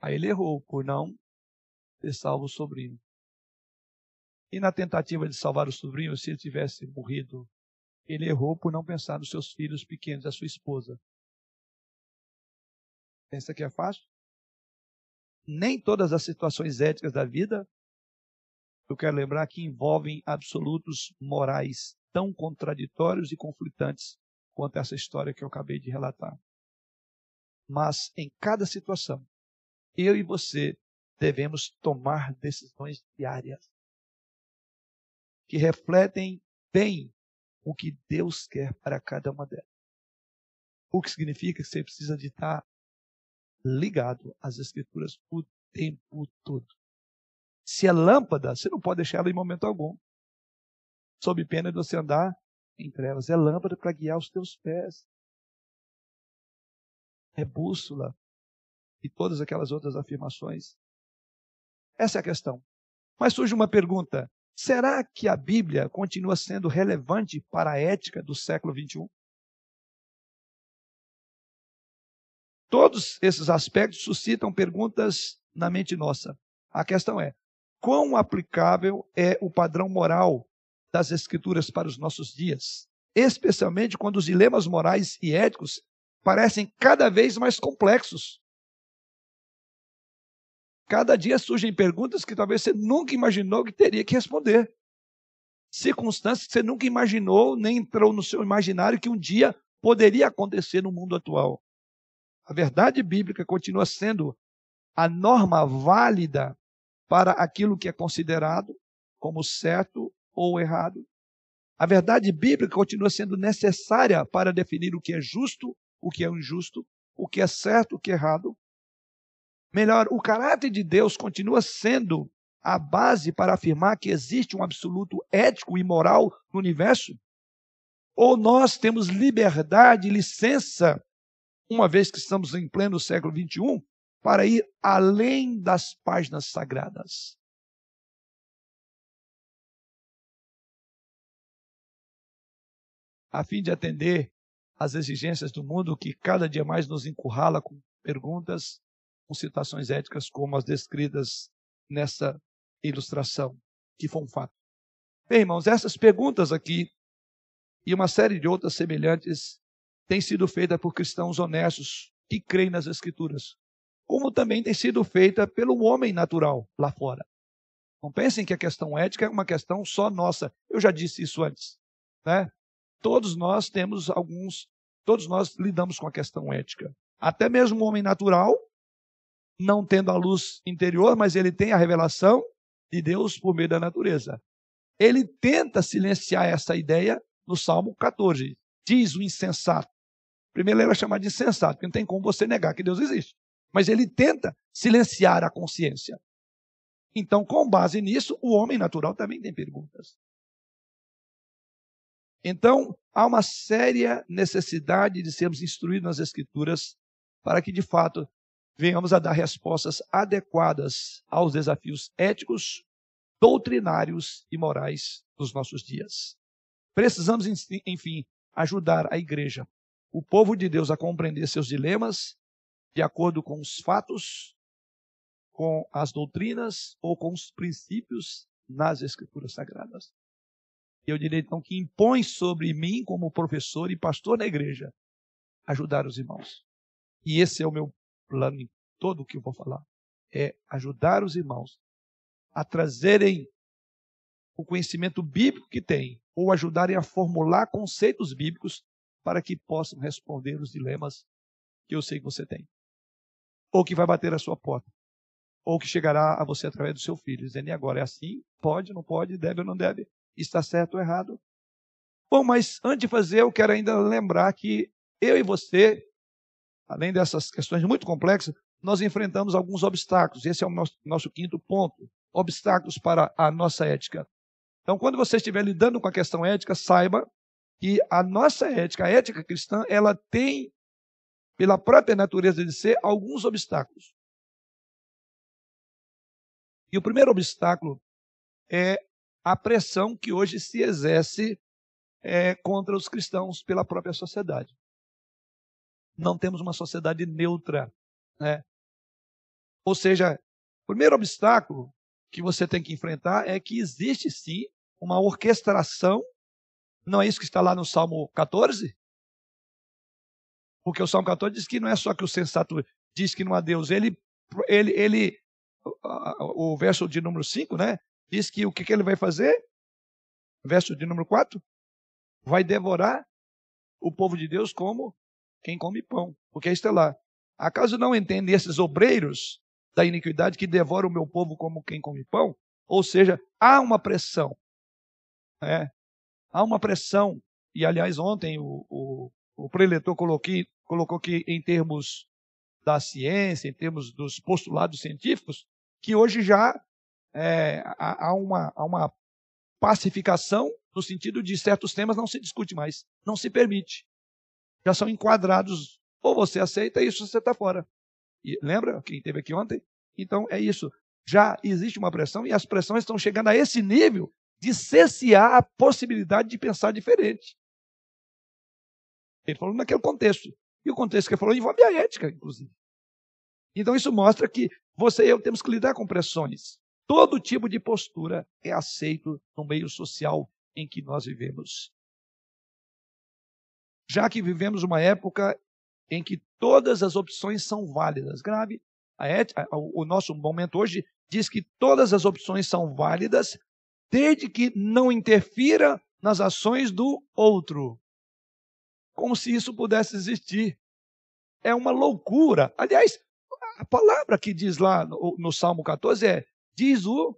Aí ele errou por não ter salvo o sobrinho. E na tentativa de salvar o sobrinho, se ele tivesse morrido, ele errou por não pensar nos seus filhos pequenos, a sua esposa. Pensa que é fácil? Nem todas as situações éticas da vida, eu quero lembrar que envolvem absolutos morais tão contraditórios e conflitantes quanto essa história que eu acabei de relatar. Mas em cada situação, eu e você devemos tomar decisões diárias que refletem bem o que Deus quer para cada uma delas. O que significa que você precisa de estar ligado às Escrituras o tempo todo. Se é lâmpada, você não pode deixar ela em momento algum. Sob pena de você andar em trevas. É lâmpada para guiar os teus pés. É bússola. E todas aquelas outras afirmações. Essa é a questão. Mas surge uma pergunta: será que a Bíblia continua sendo relevante para a ética do século 21? Todos esses aspectos suscitam perguntas na mente nossa. A questão é: quão aplicável é o padrão moral das Escrituras para os nossos dias? Especialmente quando os dilemas morais e éticos parecem cada vez mais complexos. Cada dia surgem perguntas que talvez você nunca imaginou que teria que responder. Circunstâncias que você nunca imaginou, nem entrou no seu imaginário que um dia poderia acontecer no mundo atual. A verdade bíblica continua sendo a norma válida para aquilo que é considerado como certo ou errado. A verdade bíblica continua sendo necessária para definir o que é justo, o que é injusto, o que é certo, o que é errado. Melhor, o caráter de Deus continua sendo a base para afirmar que existe um absoluto ético e moral no universo? Ou nós temos liberdade e licença uma vez que estamos em pleno século XXI, para ir além das páginas sagradas. A fim de atender às exigências do mundo que cada dia mais nos encurrala com perguntas, com citações éticas como as descritas nessa ilustração, que foi um fato. Bem, irmãos, essas perguntas aqui e uma série de outras semelhantes tem sido feita por cristãos honestos que creem nas Escrituras, como também tem sido feita pelo homem natural lá fora. Não pensem que a questão ética é uma questão só nossa. Eu já disse isso antes. Né? Todos nós temos alguns, todos nós lidamos com a questão ética. Até mesmo o homem natural, não tendo a luz interior, mas ele tem a revelação de Deus por meio da natureza. Ele tenta silenciar essa ideia no Salmo 14. Diz o insensato: Primeiro ele vai chamar de insensato, porque não tem como você negar que Deus existe. Mas ele tenta silenciar a consciência. Então, com base nisso, o homem natural também tem perguntas. Então, há uma séria necessidade de sermos instruídos nas Escrituras para que, de fato, venhamos a dar respostas adequadas aos desafios éticos, doutrinários e morais dos nossos dias. Precisamos, enfim, ajudar a igreja, o povo de Deus, a compreender seus dilemas de acordo com os fatos, com as doutrinas ou com os princípios nas Escrituras Sagradas. Eu diria então que impõe sobre mim, como professor e pastor na igreja, ajudar os irmãos. E esse é o meu plano em todo o que eu vou falar. É ajudar os irmãos a trazerem o conhecimento bíblico que têm, ou ajudarem a formular conceitos bíblicos para que possam responder os dilemas que eu sei que você tem. Ou que vai bater a sua porta. Ou que chegará a você através do seu filho, dizendo, e agora é assim? Pode, não pode, deve ou não deve? Está certo ou errado? Bom, mas antes de fazer, eu quero ainda lembrar que eu e você, além dessas questões muito complexas, nós enfrentamos alguns obstáculos. Esse é o nosso, nosso quinto ponto. Obstáculos para a nossa ética. Então, quando você estiver lidando com a questão ética, saiba que a nossa ética, a ética cristã, ela tem, pela própria natureza de ser, alguns obstáculos. E o primeiro obstáculo é a pressão que hoje se exerce é, contra os cristãos pela própria sociedade. Não temos uma sociedade neutra. Né? Ou seja, o primeiro obstáculo que você tem que enfrentar é que existe sim uma orquestração. Não é isso que está lá no Salmo 14? Porque o Salmo 14 diz que não é só que o sensato diz que não há Deus, ele, ele, ele o verso de número 5, né? Diz que o que, que ele vai fazer? Verso de número 4: vai devorar o povo de Deus como quem come pão, porque está lá. Acaso não entendem esses obreiros da iniquidade que devoram o meu povo como quem come pão? Ou seja, há uma pressão. É, há uma pressão. E, aliás, ontem o, o, o preletor colocou, colocou que, em termos da ciência, em termos dos postulados científicos, que hoje já é, há, uma, há uma pacificação no sentido de certos temas não se discute mais, não se permite já são enquadrados. Ou você aceita isso, você está fora. E, lembra quem esteve aqui ontem? Então é isso. Já existe uma pressão e as pressões estão chegando a esse nível de cessear a possibilidade de pensar diferente. Ele falou naquele contexto. E o contexto que ele falou envolve a ética, inclusive. Então isso mostra que você e eu temos que lidar com pressões. Todo tipo de postura é aceito no meio social em que nós vivemos já que vivemos uma época em que todas as opções são válidas. Grave, ética, o nosso momento hoje diz que todas as opções são válidas, desde que não interfira nas ações do outro. Como se isso pudesse existir. É uma loucura. Aliás, a palavra que diz lá no, no Salmo 14 é: diz o.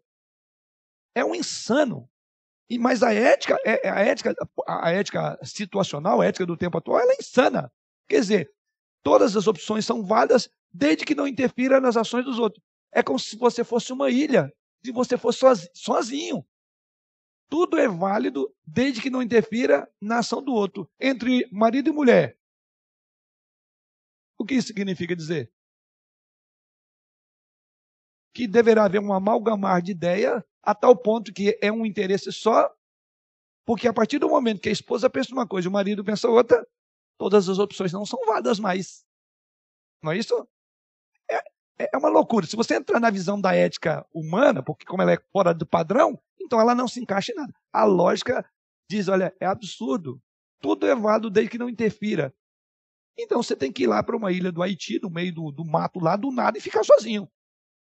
É um insano. E, mas a ética, é, é, a ética, a ética situacional, a ética do tempo atual, ela é insana. Quer dizer, todas as opções são válidas desde que não interfira nas ações dos outros. É como se você fosse uma ilha, se você fosse sozinho. Tudo é válido desde que não interfira na ação do outro. Entre marido e mulher. O que isso significa dizer? Que deverá haver um amalgamar de ideia a tal ponto que é um interesse só, porque a partir do momento que a esposa pensa uma coisa e o marido pensa outra, todas as opções não são válidas mais. Não é isso? É, é, é uma loucura. Se você entrar na visão da ética humana, porque como ela é fora do padrão, então ela não se encaixa em nada. A lógica diz, olha, é absurdo. Tudo é válido desde que não interfira. Então você tem que ir lá para uma ilha do Haiti, no meio do, do mato lá, do nada, e ficar sozinho.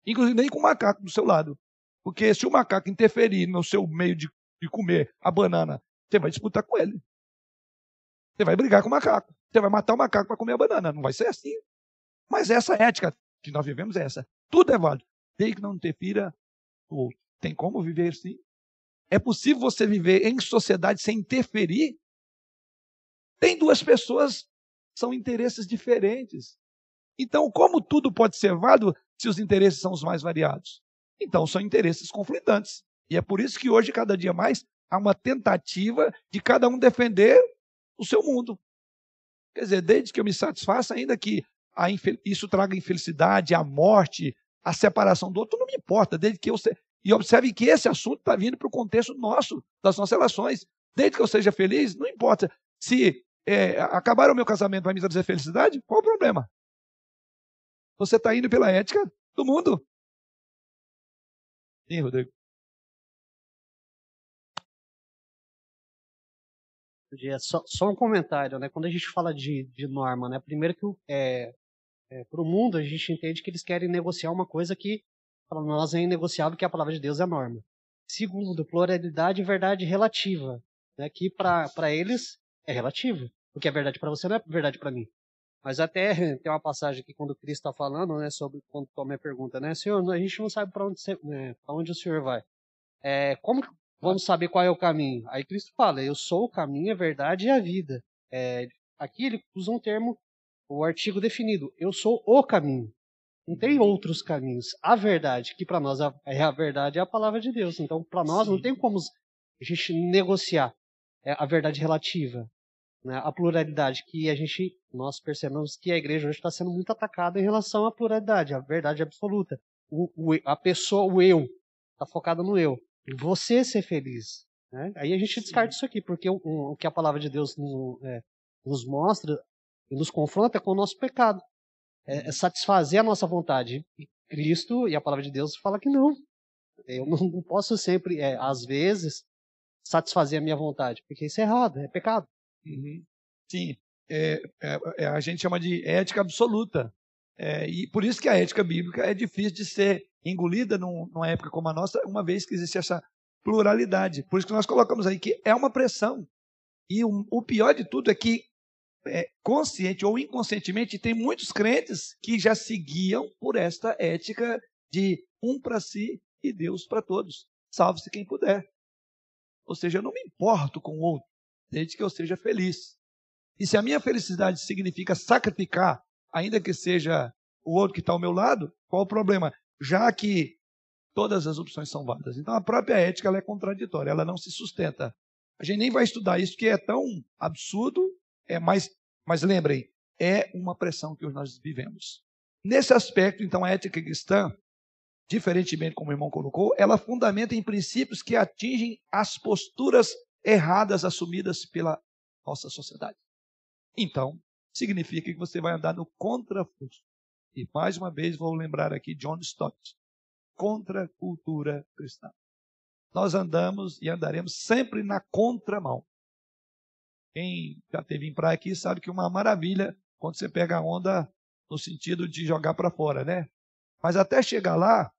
Inclusive nem com o macaco do seu lado. Porque se o macaco interferir no seu meio de, de comer a banana, você vai disputar com ele. Você vai brigar com o macaco. Você vai matar o macaco para comer a banana. Não vai ser assim. Mas essa ética que nós vivemos é essa. Tudo é válido, desde que não interfira o outro. Tem como viver assim? É possível você viver em sociedade sem interferir? Tem duas pessoas, são interesses diferentes. Então, como tudo pode ser válido se os interesses são os mais variados? Então são interesses conflitantes. E é por isso que hoje, cada dia mais, há uma tentativa de cada um defender o seu mundo. Quer dizer, desde que eu me satisfaça, ainda que isso traga infelicidade, a morte, a separação do outro, não me importa, desde que eu se... E observe que esse assunto está vindo para o contexto nosso, das nossas relações. Desde que eu seja feliz, não importa. Se é, acabar o meu casamento vai me trazer felicidade, qual o problema? Você está indo pela ética do mundo. Sim, Rodrigo. Só, só, um comentário, né? Quando a gente fala de, de norma, né? Primeiro que é, é, para o mundo a gente entende que eles querem negociar uma coisa que para nós é inegociável, que a palavra de Deus é a norma. Segundo, pluralidade e verdade relativa, né? Que para eles é relativo. O que é verdade para você não é verdade para mim. Mas até (laughs) tem uma passagem aqui quando Cristo está falando, né, sobre quando toma a pergunta, né, Senhor, a gente não sabe para onde, né, onde o Senhor vai. É, como vamos saber qual é o caminho? Aí Cristo fala, eu sou o caminho, a verdade e a vida. É, aqui ele usa um termo, o artigo definido, eu sou o caminho. Não tem outros caminhos. A verdade, que para nós é a verdade, é a palavra de Deus. Então, para nós, Sim. não tem como a gente negociar é, a verdade relativa né, a pluralidade que a gente, nós percebemos que a igreja hoje está sendo muito atacada em relação à pluralidade, à verdade absoluta. O, o, a pessoa, o eu, está focada no eu. Você ser feliz. Né? Aí a gente descarta isso aqui, porque o, o, que a palavra de Deus nos, é, nos mostra e nos confronta é com o nosso pecado. É, é satisfazer a nossa vontade. E Cristo e a palavra de Deus fala que não. Eu não, não posso sempre, é, às vezes, satisfazer a minha vontade, porque isso é errado, é pecado. Uhum. Sim, é, é, é, a gente chama de ética absoluta. É, e por isso que a ética bíblica é difícil de ser engolida num, numa época como a nossa, uma vez que existe essa pluralidade. Por isso que nós colocamos aí que é uma pressão. E o, o pior de tudo é que, é, consciente ou inconscientemente, tem muitos crentes que já seguiam por esta ética de um para si e Deus para todos. Salve-se quem puder. Ou seja, eu não me importo com o outro desde que eu seja feliz. E se a minha felicidade significa sacrificar, ainda que seja o outro que está ao meu lado, qual o problema? Já que todas as opções são válidas. Então a própria ética é contraditória, ela não se sustenta. A gente nem vai estudar isso, que é tão absurdo, é mais, mas lembrem, é uma pressão que nós vivemos. Nesse aspecto, então, a ética cristã, diferentemente como o irmão colocou, ela fundamenta em princípios que atingem as posturas erradas assumidas pela nossa sociedade. Então, significa que você vai andar no contrafluxo. E mais uma vez vou lembrar aqui John Stott, contra a cultura cristã. Nós andamos e andaremos sempre na contramão. Quem já teve em praia aqui sabe que é uma maravilha quando você pega a onda no sentido de jogar para fora, né? Mas até chegar lá,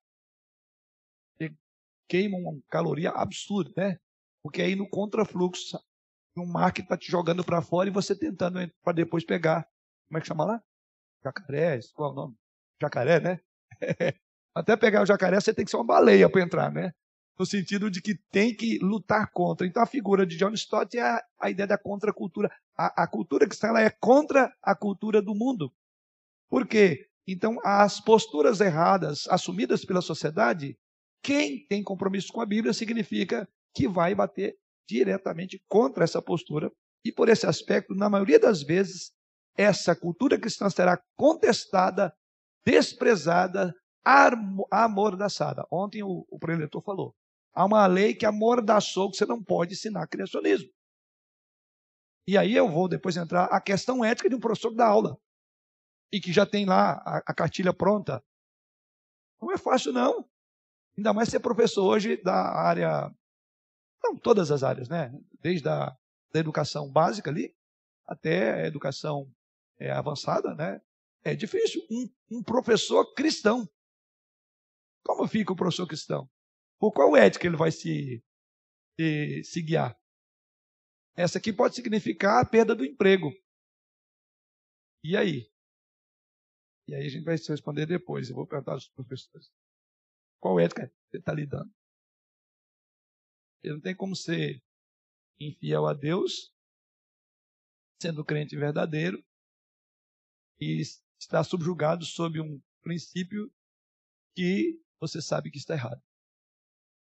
queima uma caloria absurda, né? Porque aí no contrafluxo, um mar que está te jogando para fora e você tentando para depois pegar. Como é que chama lá? Jacaré, qual é o nome? Jacaré, né? (laughs) Até pegar o jacaré, você tem que ser uma baleia para entrar, né? No sentido de que tem que lutar contra. Então a figura de John Stott é a, a ideia da contracultura. A, a cultura cristã ela é contra a cultura do mundo. Por quê? Então, as posturas erradas assumidas pela sociedade, quem tem compromisso com a Bíblia significa que vai bater diretamente contra essa postura. E por esse aspecto, na maioria das vezes, essa cultura cristã será contestada, desprezada, amordaçada. Ontem o, o preletor falou. Há uma lei que amordaçou que você não pode ensinar criacionismo. E aí eu vou depois entrar a questão ética de um professor da aula. E que já tem lá a, a cartilha pronta. Não é fácil, não. Ainda mais ser professor hoje da área não, todas as áreas, né? Desde a da educação básica ali até a educação é, avançada, né? É difícil. Um, um professor cristão. Como fica o professor cristão? Por qual ética ele vai se, se, se guiar? Essa aqui pode significar a perda do emprego. E aí? E aí a gente vai se responder depois. Eu vou perguntar aos professores. Qual ética você está lidando? Ele não tem como ser infiel a Deus, sendo crente verdadeiro, e estar subjugado sob um princípio que você sabe que está errado.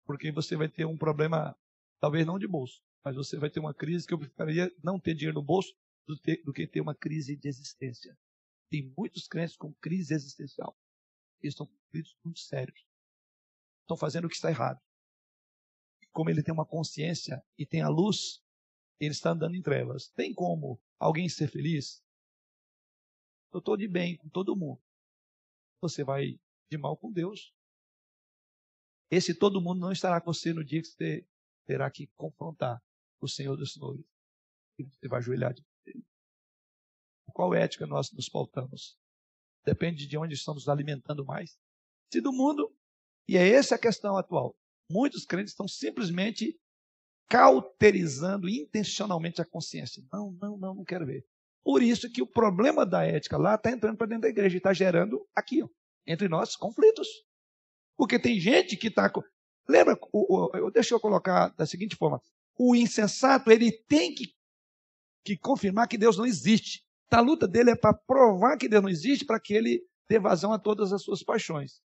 Porque você vai ter um problema, talvez não de bolso, mas você vai ter uma crise que eu preferiria não ter dinheiro no bolso do, ter, do que ter uma crise de existência. Tem muitos crentes com crise existencial. Eles estão com conflitos muito sérios. Estão fazendo o que está errado. Como ele tem uma consciência e tem a luz, ele está andando em trevas. Tem como alguém ser feliz? Eu estou de bem com todo mundo. Você vai de mal com Deus. Esse todo mundo não estará com você no dia que você terá que confrontar o Senhor dos Senhores. E você vai ajoelhar de. Qual ética nós nos pautamos? Depende de onde estamos alimentando mais. Se do mundo, e é essa a questão atual. Muitos crentes estão simplesmente cauterizando intencionalmente a consciência. Não, não, não, não quero ver. Por isso que o problema da ética lá está entrando para dentro da igreja e está gerando aqui, ó, entre nós, conflitos. Porque tem gente que está. Lembra, o, o, deixa eu colocar da seguinte forma: o insensato ele tem que, que confirmar que Deus não existe. A luta dele é para provar que Deus não existe, para que ele dê vazão a todas as suas paixões.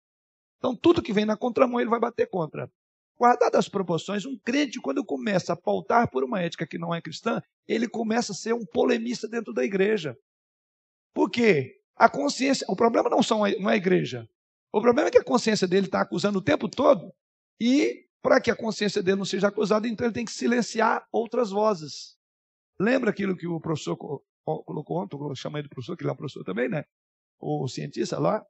Então, tudo que vem na contramão, ele vai bater contra. Guardadas as proporções, um crente, quando começa a pautar por uma ética que não é cristã, ele começa a ser um polemista dentro da igreja. Por quê? A consciência, o problema não, são, não é a igreja. O problema é que a consciência dele está acusando o tempo todo, e para que a consciência dele não seja acusada, então ele tem que silenciar outras vozes. Lembra aquilo que o professor colocou ontem, eu chamei de professor, que ele é professor também, né? O cientista lá,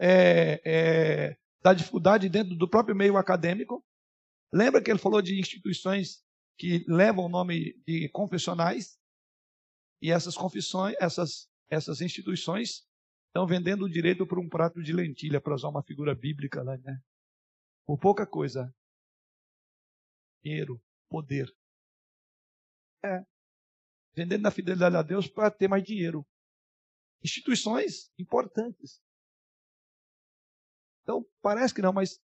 é, é, da dificuldade dentro do próprio meio acadêmico. Lembra que ele falou de instituições que levam o nome de confessionais? E essas confissões, essas, essas instituições estão vendendo o direito por um prato de lentilha, para usar uma figura bíblica lá, né? Por pouca coisa. Dinheiro, poder. É. Vendendo a fidelidade a Deus para ter mais dinheiro. Instituições importantes. Então, parece que não, mas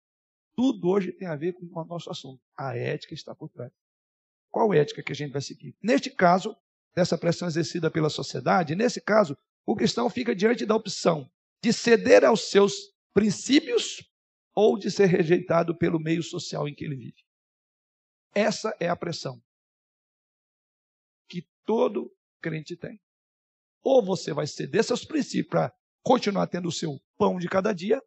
tudo hoje tem a ver com o nosso assunto. A ética está por trás. Qual ética que a gente vai seguir? Neste caso, dessa pressão exercida pela sociedade, nesse caso, o cristão fica diante da opção de ceder aos seus princípios ou de ser rejeitado pelo meio social em que ele vive. Essa é a pressão que todo crente tem. Ou você vai ceder seus princípios para continuar tendo o seu pão de cada dia,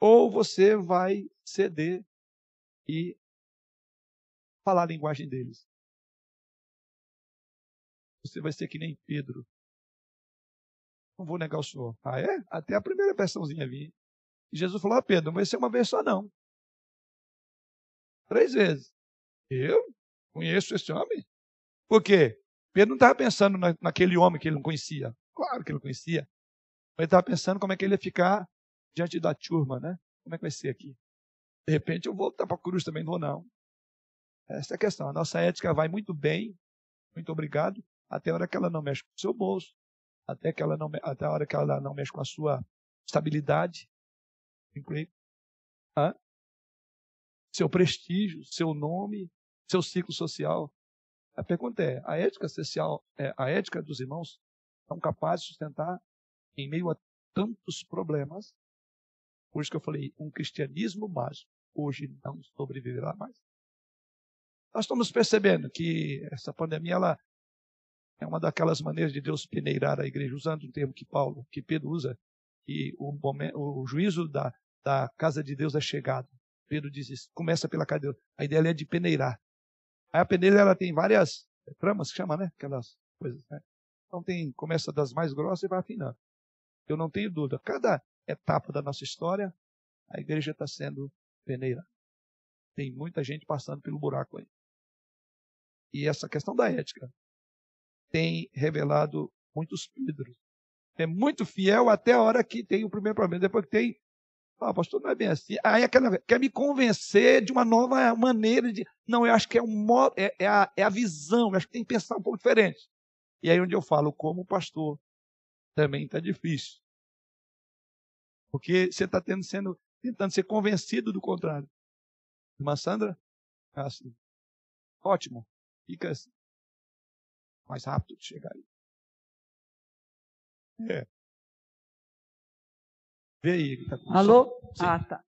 ou você vai ceder e falar a linguagem deles. Você vai ser que nem Pedro. Não vou negar o senhor. Ah, é? Até a primeira versãozinha vinha. E Jesus falou: ah, Pedro, não vai ser uma vez só, não. Três vezes. Eu conheço esse homem? Por quê? Pedro não estava pensando na, naquele homem que ele não conhecia. Claro que ele não conhecia. Mas ele estava pensando como é que ele ia ficar diante da turma, né? Como é que vai ser aqui? De repente eu vou voltar para a cruz também, não vou não. Essa é a questão. A nossa ética vai muito bem, muito obrigado, até a hora que ela não mexe com o seu bolso, até, que ela não, até a hora que ela não mexe com a sua estabilidade, emprego, seu prestígio, seu nome, seu ciclo social. A pergunta é: a ética social, é, a ética dos irmãos são capazes de sustentar em meio a tantos problemas? Por isso que eu falei, um cristianismo mágico hoje não sobreviverá mais. Nós estamos percebendo que essa pandemia ela é uma daquelas maneiras de Deus peneirar a igreja, usando um termo que Paulo, que Pedro usa, que o, momento, o juízo da, da casa de Deus é chegado. Pedro diz isso, começa pela casa. A ideia é de peneirar. Aí a peneira ela tem várias tramas, que chama, né? Aquelas coisas, né? Então tem, começa das mais grossas e vai afinando. Eu não tenho dúvida. Cada etapa da nossa história, a igreja está sendo peneira. Tem muita gente passando pelo buraco aí. E essa questão da ética tem revelado muitos Pedros. É muito fiel até a hora que tem o primeiro problema. Depois que tem, ah, pastor, não é bem assim. Aí aquela, quer me convencer de uma nova maneira de. Não, eu acho que é, um, é, é, a, é a visão, eu acho que tem que pensar um pouco diferente. E aí onde eu falo, como pastor, também está difícil. Porque você está sendo, tentando ser convencido do contrário. Irmã Sandra? Assim. Ótimo. Fica assim. Mais rápido de chegar aí. É. Vê aí. Tá Alô? Sim. Ah, tá.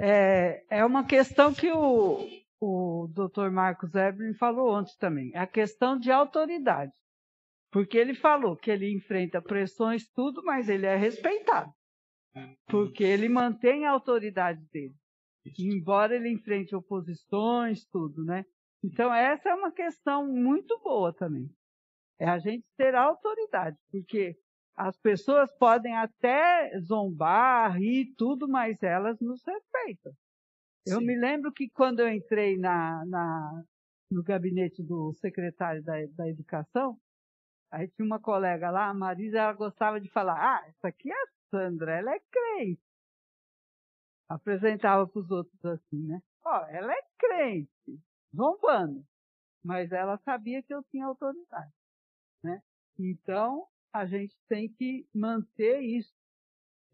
É, é uma questão que o, o doutor Marcos Evelyn falou ontem também. É a questão de autoridade. Porque ele falou que ele enfrenta pressões, tudo, mas ele é respeitado. Porque ele mantém a autoridade dele. Embora ele enfrente oposições, tudo, né? Então, essa é uma questão muito boa também. É a gente ter autoridade, porque as pessoas podem até zombar, rir, tudo, mas elas nos respeitam. Eu Sim. me lembro que quando eu entrei na, na, no gabinete do secretário da, da Educação, aí tinha uma colega lá, a Marisa, ela gostava de falar, ah, essa aqui é a Sandra, ela é crente. Apresentava para os outros assim, né? Ó, ela é crente, zombando. Mas ela sabia que eu tinha autoridade, né? Então, a gente tem que manter isso.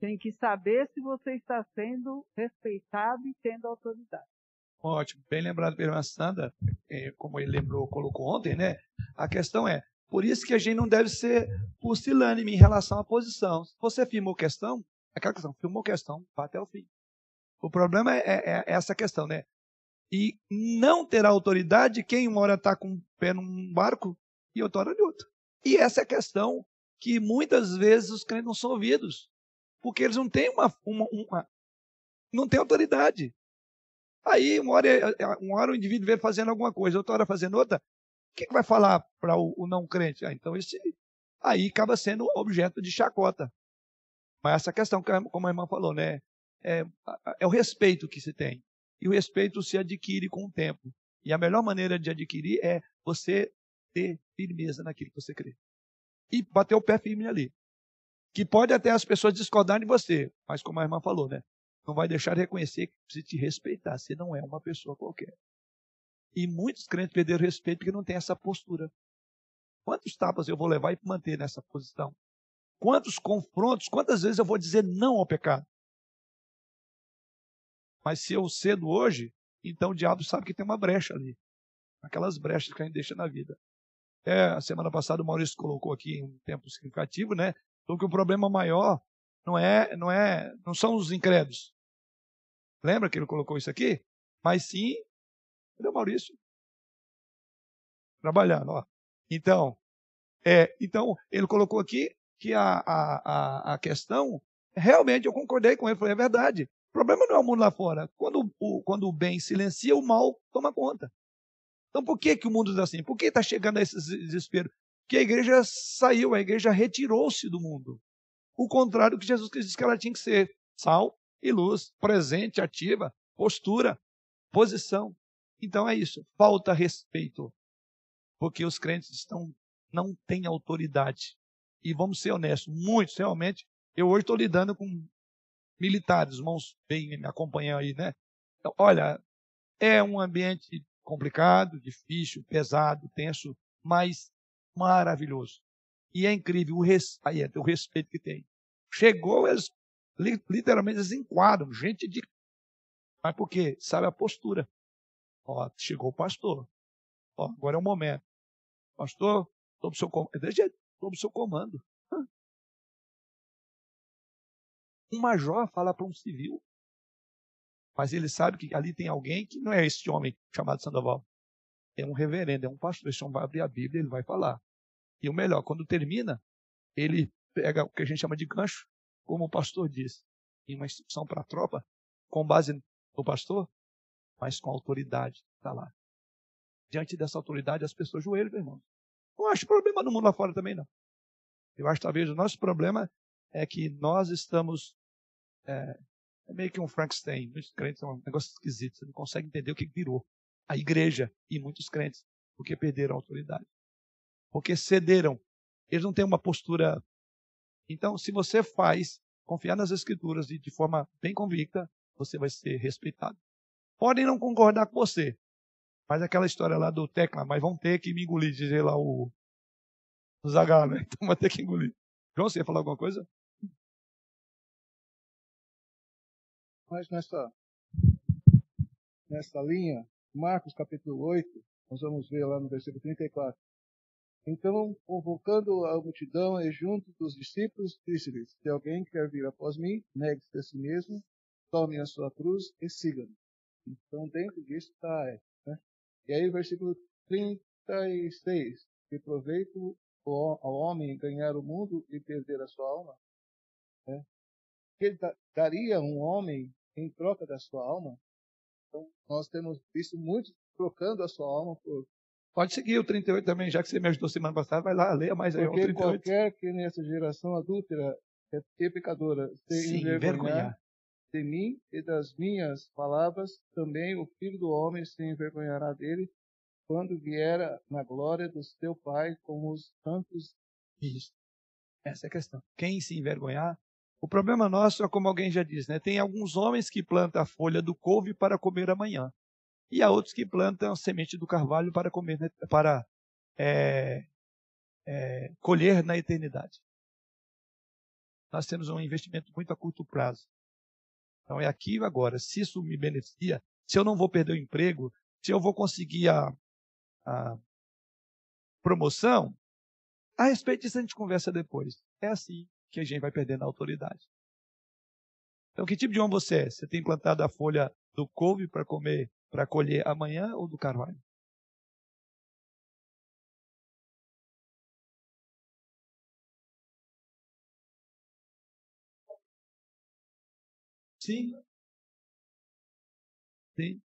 Tem que saber se você está sendo respeitado e tendo autoridade. Ótimo, bem lembrado pela Sandra, é, como ele lembrou, colocou ontem, né? A questão é, por isso que a gente não deve ser pusilânime em relação à posição. Se você firmou questão, aquela questão, firmou questão, vá até o fim. O problema é, é, é essa questão, né? E não ter autoridade, quem uma hora está com o pé num barco e outra hora de outro. E essa é a questão que muitas vezes os crentes não são ouvidos, porque eles não têm uma, uma, uma não têm autoridade. Aí uma hora, uma hora o indivíduo vê fazendo alguma coisa, outra hora fazendo outra, o que vai falar para o, o, não crente? Ah, então esse aí acaba sendo objeto de chacota. Mas essa questão, como a irmã falou, né, é, é o respeito que se tem. E o respeito se adquire com o tempo. E a melhor maneira de adquirir é você ter firmeza naquilo que você crê e bater o pé firme ali. Que pode até as pessoas discordarem de você, mas como a irmã falou, né? Não vai deixar de reconhecer que precisa te respeitar. Você não é uma pessoa qualquer. E muitos crentes perderam respeito porque não tem essa postura. Quantos tapas eu vou levar e manter nessa posição? Quantos confrontos, quantas vezes eu vou dizer não ao pecado? Mas se eu cedo hoje, então o diabo sabe que tem uma brecha ali. Aquelas brechas que a gente deixa na vida. É, a semana passada o Maurício colocou aqui um tempo significativo, né? Então que o problema maior não é, não é, não são os incrédulos. Lembra que ele colocou isso aqui? Mas sim, cadê o Maurício? Trabalhando, ó. Então, é, então ele colocou aqui que a, a, a, questão, realmente eu concordei com ele, falei, é verdade. O problema não é o mundo lá fora. Quando o, quando o bem silencia, o mal toma conta. Então por que, que o mundo está assim? Por que está chegando a esse desespero? Porque a igreja saiu, a igreja retirou-se do mundo. O contrário que Jesus disse que ela tinha que ser: sal e luz, presente, ativa, postura, posição. Então é isso, falta respeito. Porque os crentes estão não têm autoridade. E vamos ser honestos, muitos realmente. Eu hoje estou lidando com militares, irmãos bem me acompanham aí, né? Então, olha, é um ambiente complicado, difícil, pesado, tenso, mas maravilhoso. E é incrível o, res, é, o respeito que tem. Chegou, eles literalmente eles enquadram, gente de. Mas por quê? Sabe a postura. Ó, chegou o pastor. Ó, agora é o momento. Pastor, sob seu comando. Sob seu comando. Um major fala para um civil. Mas ele sabe que ali tem alguém que não é esse homem chamado Sandoval. É um reverendo, é um pastor. Esse homem vai abrir a Bíblia, ele vai falar. E o melhor, quando termina, ele pega o que a gente chama de gancho, como o pastor diz, em uma instrução para a tropa, com base no pastor, mas com autoridade. Está lá. Diante dessa autoridade, as pessoas joelham, meu irmão. Não acho problema no mundo lá fora também, não. Eu acho talvez o nosso problema é que nós estamos é, é meio que um Frankenstein. Muitos crentes é um negócio esquisito. Você não consegue entender o que virou. A igreja e muitos crentes. Porque perderam a autoridade. Porque cederam. Eles não têm uma postura. Então, se você faz confiar nas escrituras e de forma bem convicta, você vai ser respeitado. Podem não concordar com você. Mas aquela história lá do Tecla, mas vão ter que me engolir, dizer lá o, o né? (laughs) Então vai ter que engolir. João, você ia falar alguma coisa? Mas nessa, nessa linha, Marcos capítulo 8, nós vamos ver lá no versículo 34. Então, convocando a multidão e junto dos discípulos, disse-lhes: Se alguém quer vir após mim, negue-se a si mesmo, tome a sua cruz e siga-me. Então, dentro disso está. Né? E aí, versículo 36. Que proveito ao homem ganhar o mundo e perder a sua alma? Né? Ele daria um homem em troca da sua alma? Então, nós temos visto muitos trocando a sua alma por. Pode seguir o 38 também, já que você me ajudou semana passada, vai lá, leia mais aí Porque o 38. qualquer que nessa geração adúltera e pecadora se Se envergonhar envergonhar. De mim e das minhas palavras, também o Filho do Homem se envergonhará dele quando vier na glória do seu Pai com os santos. Isso. Essa é a questão. Quem se envergonhar. O problema nosso é como alguém já diz, né? Tem alguns homens que plantam a folha do couve para comer amanhã. E há outros que plantam a semente do carvalho para comer, né? para é, é, colher na eternidade. Nós temos um investimento muito a curto prazo. Então é aqui e agora. Se isso me beneficia, se eu não vou perder o emprego, se eu vou conseguir a, a promoção, a respeito disso a gente conversa depois. É assim que a gente vai perdendo a autoridade. Então, que tipo de homem você é? Você tem plantado a folha do couve para comer, para colher amanhã ou do carvalho? Sim. Sim.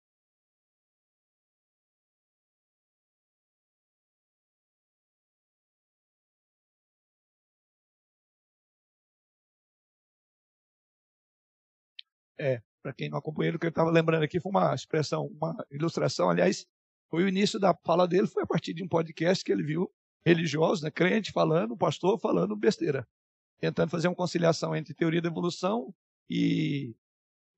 É, para quem não acompanhou, o que eu estava lembrando aqui foi uma expressão, uma ilustração, aliás, foi o início da fala dele, foi a partir de um podcast que ele viu religiosos, né, crente falando, pastor falando besteira, tentando fazer uma conciliação entre teoria da evolução e,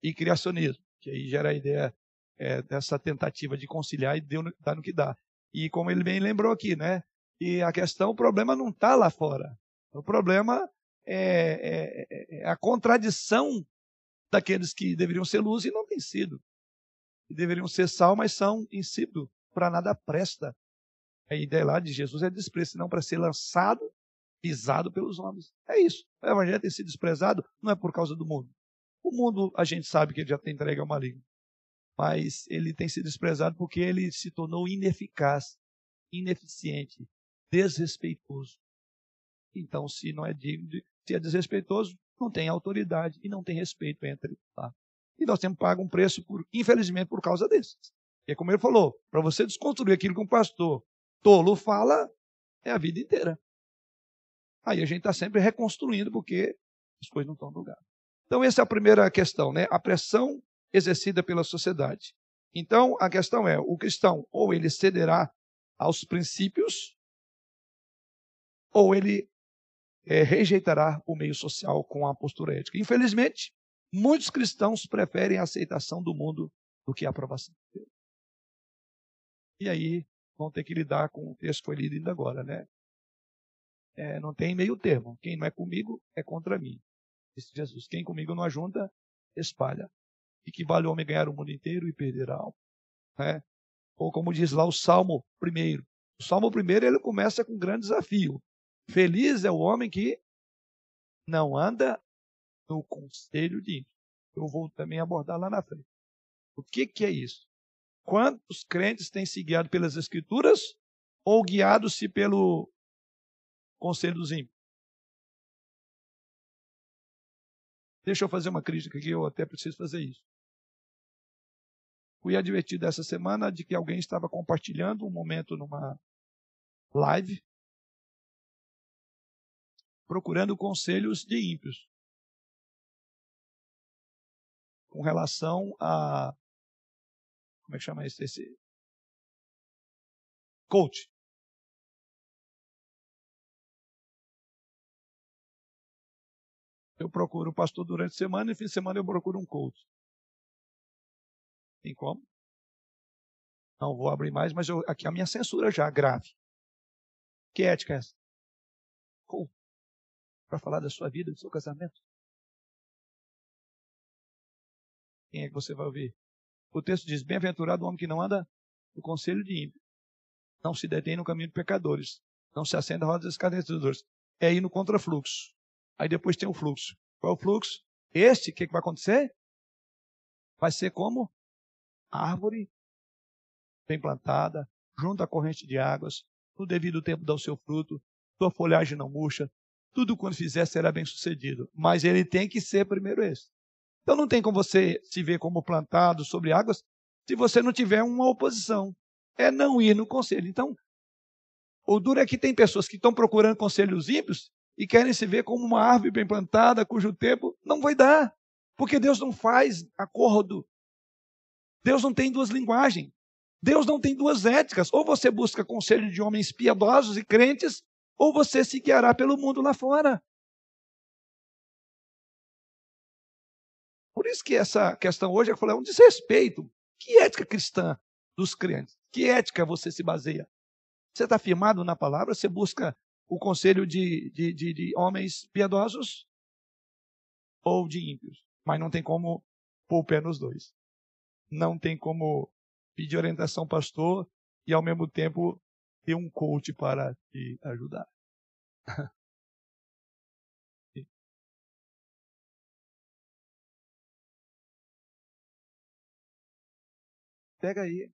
e criacionismo, que aí gera a ideia é, dessa tentativa de conciliar e deu, dá no que dá. E como ele bem lembrou aqui, né, e a questão, o problema não está lá fora, o problema é, é- é a contradição daqueles que deveriam ser luz e não têm sido. Que deveriam ser sal, mas são insípido, para nada presta. A ideia lá de Jesus é desprezo, não para ser lançado, pisado pelos homens. É isso. O evangelho tem sido desprezado não é por causa do mundo. O mundo, a gente sabe que ele já tem entregue ao maligno. Mas ele tem sido desprezado porque ele se tornou ineficaz, ineficiente, desrespeitoso. Então, se não é digno, se é desrespeitoso, não tem autoridade e não tem respeito entre lá. E nós temos pagar um preço, por, infelizmente, por causa desses. E é como ele falou, para você desconstruir aquilo que um pastor tolo fala, é a vida inteira. Aí a gente está sempre reconstruindo porque as coisas não estão no lugar. Então, essa é a primeira questão, né? A pressão exercida pela sociedade. Então, a questão é, o cristão, ou ele cederá aos princípios, ou ele é, rejeitará o meio social com a postura ética. Infelizmente, muitos cristãos preferem a aceitação do mundo do que a aprovação de Deus. E aí vão ter que lidar com o texto que foi lido ainda agora, né? É, não tem meio termo. Quem não é comigo é contra mim. Disse Jesus. Quem comigo não ajunta, espalha. E que vale o homem ganhar o mundo inteiro e perder a alma. Né? Ou como diz lá o Salmo primeiro. O Salmo primeiro ele começa com um grande desafio. Feliz é o homem que não anda no conselho de ímpio. Eu vou também abordar lá na frente. O que, que é isso? Quantos crentes têm se guiado pelas Escrituras ou guiados-se pelo conselho dos ímpios? Deixa eu fazer uma crítica aqui, eu até preciso fazer isso. Fui advertido essa semana de que alguém estava compartilhando um momento numa live procurando conselhos de ímpios com relação a como é que chama esse, esse coach. Eu procuro o pastor durante a semana e fim de semana eu procuro um coach. Tem como? Não vou abrir mais, mas eu, aqui a minha censura já, grave. Que ética é essa? Coach para falar da sua vida, do seu casamento? Quem é que você vai ouvir? O texto diz: Bem-aventurado o homem que não anda no conselho de ímpio, não se detém no caminho de pecadores, não se acende a roda dos escarnecedores. É ir no contrafluxo. Aí depois tem o fluxo. Qual é o fluxo? Este, o que, que vai acontecer? Vai ser como árvore bem plantada, junto à corrente de águas, no devido tempo dá o seu fruto, tua folhagem não murcha, tudo quando fizer será bem sucedido. Mas ele tem que ser primeiro esse. Então não tem como você se ver como plantado sobre águas se você não tiver uma oposição. É não ir no conselho. Então, o duro é que tem pessoas que estão procurando conselhos ímpios e querem se ver como uma árvore bem plantada, cujo tempo não vai dar. Porque Deus não faz acordo. Deus não tem duas linguagens. Deus não tem duas éticas. Ou você busca conselho de homens piedosos e crentes, ou você se guiará pelo mundo lá fora. Por isso que essa questão hoje é um desrespeito. Que ética cristã dos crentes? Que ética você se baseia? Você está firmado na palavra? Você busca o conselho de, de, de, de homens piedosos ou de ímpios? Mas não tem como pôr o pé nos dois. Não tem como pedir orientação pastor e ao mesmo tempo ter um coach para te ajudar. (laughs) Pega aí.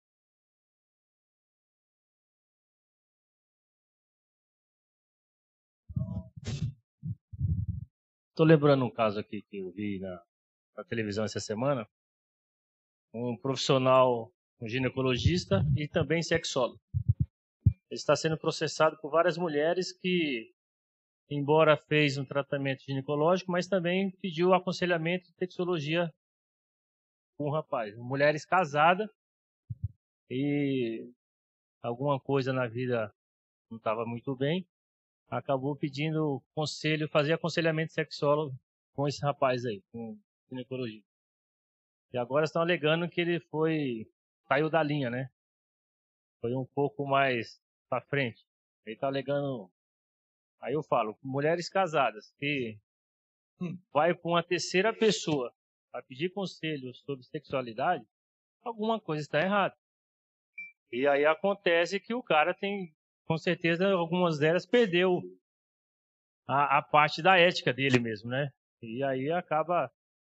Estou lembrando um caso aqui que eu vi na, na, televisão essa semana. Um profissional, um ginecologista e também sexólogo. Ele está sendo processado por várias mulheres que, embora fez um tratamento ginecológico, mas também pediu aconselhamento de sexologia com um rapaz. Mulheres casadas e alguma coisa na vida não estava muito bem, acabou pedindo conselho, fazer aconselhamento sexual com esse rapaz aí, com ginecologia. E agora estão alegando que ele foi saiu da linha, né? Foi um pouco mais para frente. Ele está alegando. Aí eu falo, mulheres casadas que hum. vai com uma terceira pessoa para pedir conselho sobre sexualidade, alguma coisa está errada. E aí acontece que o cara tem, com certeza, algumas delas perdeu a, a parte da ética dele mesmo, né? E aí acaba.